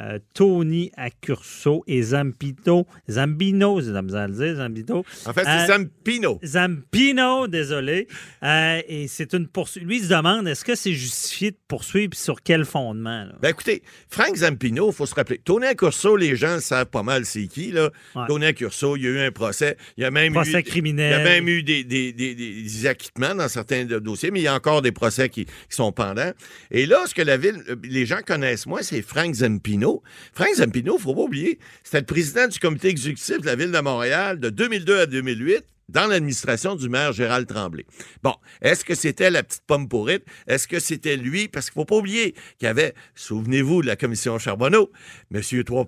Speaker 3: Euh, Tony Accurso et Zampito, Zambino, c'est à dire, Zambito.
Speaker 5: En fait, c'est
Speaker 3: Euh,
Speaker 5: Zampino.
Speaker 3: Zampino, désolé. Euh, et c'est une poursuite. Lui, il se demande est-ce que c'est justifié de poursuivre puis sur quel fondement? là?
Speaker 5: Ben écoutez, Frank Zampino, il faut se rappeler. Tony Accurso, les gens savent pas mal c'est qui. Là.
Speaker 3: Ouais.
Speaker 5: Tony Accurso, il y a eu un procès. Il y a même
Speaker 3: Procès
Speaker 5: eu,
Speaker 3: criminel.
Speaker 5: Il y a même eu des, des- des- des acquittements dans certains dossiers, mais il y a encore des procès qui, qui sont pendants. Et là, ce que la ville, les gens connaissent moins, c'est Frank Zampino. Frank Zampino, il faut pas oublier, c'était le président du comité exécutif de la ville de Montréal de 2002 à 2008 dans l'administration du maire Gérald Tremblay. Bon, est-ce que c'était la petite pomme pourrite? Est-ce que c'était lui? Parce qu'il faut pas oublier qu'il y avait, souvenez-vous, de la commission Charbonneau, Monsieur 3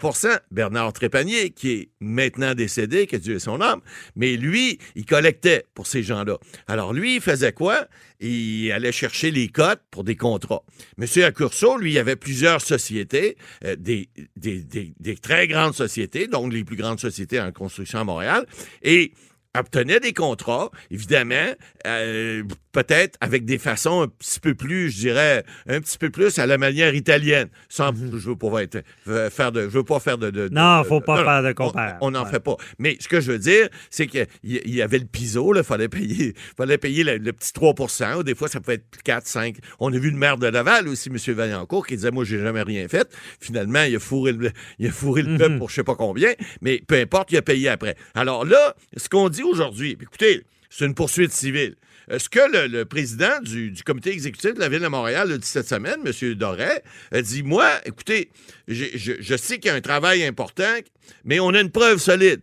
Speaker 5: Bernard Trépanier, qui est maintenant décédé, que Dieu ait son âme, mais lui, il collectait pour ces gens-là. Alors lui, il faisait quoi? Il allait chercher les cotes pour des contrats. Monsieur Accurso, lui, il avait plusieurs sociétés, euh, des, des- des- des très grandes sociétés, donc les plus grandes sociétés en construction à Montréal, et obtenait des contrats, évidemment, euh, peut-être avec des façons un petit peu plus, je dirais, un petit peu plus à la manière italienne. Sans, je veux pas être, euh, faire de, je veux pas faire de. de-
Speaker 3: Mhm. Non, faut pas faire de
Speaker 5: on-
Speaker 3: comparaison.
Speaker 5: On n'en
Speaker 3: Ouais.
Speaker 5: fait pas. Mais ce que je veux dire, c'est qu'il y y avait le piso, il fallait payer, fallait payer le, le petit 3 ou Des fois, ça peut être 4, 5. On a vu le maire de Laval aussi, M. Vaillancourt, qui disait Moi, j'ai jamais rien fait. Finalement, il a fourré le, il a fourré le
Speaker 3: Mhm.
Speaker 5: peuple pour je sais pas combien, mais peu importe, il a payé après. Alors là, ce qu'on dit aujourd'hui, écoutez, c'est une poursuite civile. Ce que le, président du, comité exécutif de la Ville de Montréal a dit cette semaine, M. Doré, a dit Moi, écoutez, je sais qu'il y a un travail important, mais on a une preuve solide.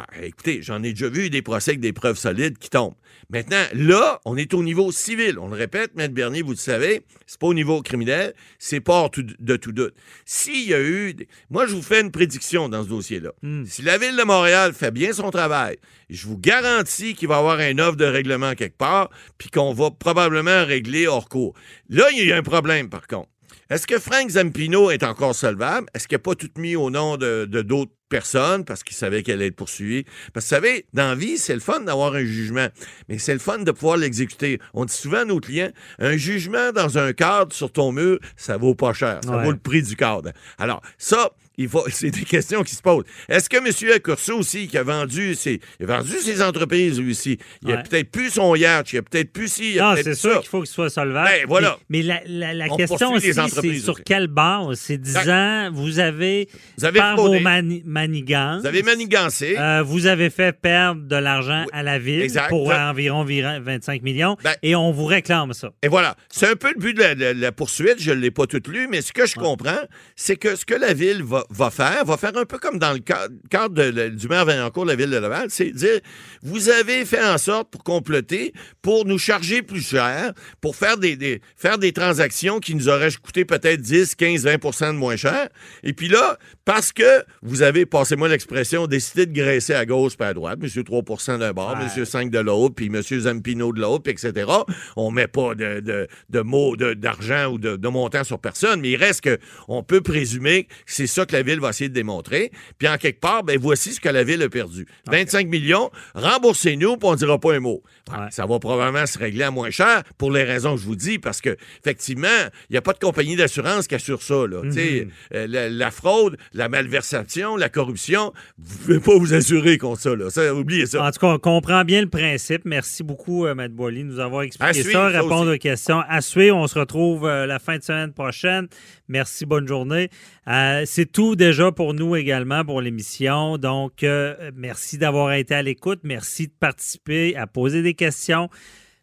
Speaker 5: Ah, écoutez, j'en ai déjà vu des procès avec des preuves solides qui tombent. Maintenant, là, on est au niveau civil. On le répète, Maître Bernier, vous le savez, c'est pas au niveau criminel, c'est pas de tout doute. S'il y a eu... Moi, je vous fais une prédiction dans ce dossier-là. Si la Ville de Montréal fait bien son travail, je vous garantis qu'il va y avoir un offre de règlement quelque part, puis qu'on va probablement régler hors cours. Là, il y a un problème, par contre. Est-ce que Frank Zampino est encore solvable? Est-ce qu'il n'a pas tout mis au nom de d'autres personnes parce qu'il savait qu'elle allait être poursuivie? Parce que vous savez, dans la vie, c'est le fun d'avoir un jugement, mais c'est le fun de pouvoir l'exécuter. On dit souvent à nos clients, un jugement dans un cadre sur ton mur, ça vaut pas cher. Ça
Speaker 3: Ouais.
Speaker 5: vaut le prix du cadre. Alors, ça, il faut, c'est des questions qui se posent. Est-ce que M. Accurso aussi, qui a vendu ses, il a vendu ses entreprises, lui aussi, il a
Speaker 3: Ouais.
Speaker 5: peut-être plus son yacht, il a peut-être plus ci, il a
Speaker 3: Non,
Speaker 5: peut-être
Speaker 3: c'est sûr qu'il faut qu'il soit solvable.
Speaker 5: Ben, voilà.
Speaker 3: Mais, mais la, la- la
Speaker 5: On
Speaker 3: question aussi, c'est sur quelle base? C'est disant, vous avez,
Speaker 5: Vous avez
Speaker 3: par
Speaker 5: fraudé.
Speaker 3: vos mani- manigances,
Speaker 5: Vous avez manigancé.
Speaker 3: euh, vous avez fait perdre de l'argent
Speaker 5: Oui,
Speaker 3: à la ville
Speaker 5: exact.
Speaker 3: pour
Speaker 5: Ça-
Speaker 3: environ, environ 25 millions
Speaker 5: Ben-
Speaker 3: et on vous réclame ça.
Speaker 5: Et voilà. C'est un peu le but de la, la- la poursuite. Je ne l'ai pas toute lu, mais ce que je comprends, c'est que ce que la Ville va, va faire, va faire un peu comme dans le cadre, cadre de- de- du maire Vaillancourt de la ville de Laval, c'est dire, vous avez fait en sorte pour comploter, pour nous charger plus cher, pour faire des, des- faire des transactions qui nous auraient coûté peut-être 10, 15, 20 de moins cher. Et puis là, parce que vous avez, passez-moi l'expression, décidé de graisser à gauche puis à droite, monsieur 3% d'un bord,
Speaker 3: Ouais.
Speaker 5: monsieur 5 de l'autre, puis monsieur Zampino de l'autre, puis etc. On met pas de, de, de mots de- d'argent ou de, de montant sur personne, mais il reste que on peut présumer que c'est ça que la ville va essayer de démontrer. Puis en quelque part, ben voici ce que la ville a perdu. 25 millions, remboursez-nous, puis on dira pas un mot. Ouais. Ça va probablement se régler à moins cher pour les raisons que je vous dis, parce que effectivement, il n'y a pas de compagnie d'assurance qui assure ça. Là. Sais, euh, La, la fraude, la malversation, la corruption, vous ne pouvez pas vous assurer contre ça. Là. ça oubliez ça.
Speaker 3: En tout cas, on comprend bien le principe. Merci beaucoup, euh, Matt Boily, de nous avoir expliqué
Speaker 5: suivre,
Speaker 3: ça,
Speaker 5: ça
Speaker 3: répondre
Speaker 5: aussi.
Speaker 3: aux questions. À suivre, on se retrouve euh, la fin de semaine prochaine. Merci, bonne journée. Euh, C'est tout déjà pour nous également pour l'émission. Donc, euh, merci d'avoir été à l'écoute. Merci de participer, à poser des questions.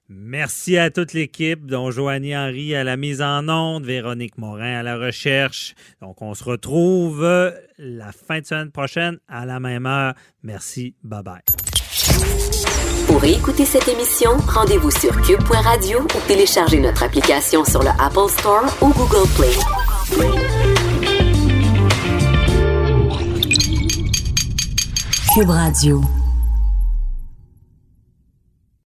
Speaker 3: Merci à toute l'équipe, dont Joanie Henry à la mise en onde, Véronique Morin à la recherche. Donc, on se retrouve euh, la fin de semaine prochaine à la même heure. Merci. Bye bye.
Speaker 2: Pour écouter cette émission, rendez-vous sur cube.radio ou téléchargez notre application sur le Apple Store ou Google Play. Cube Radio.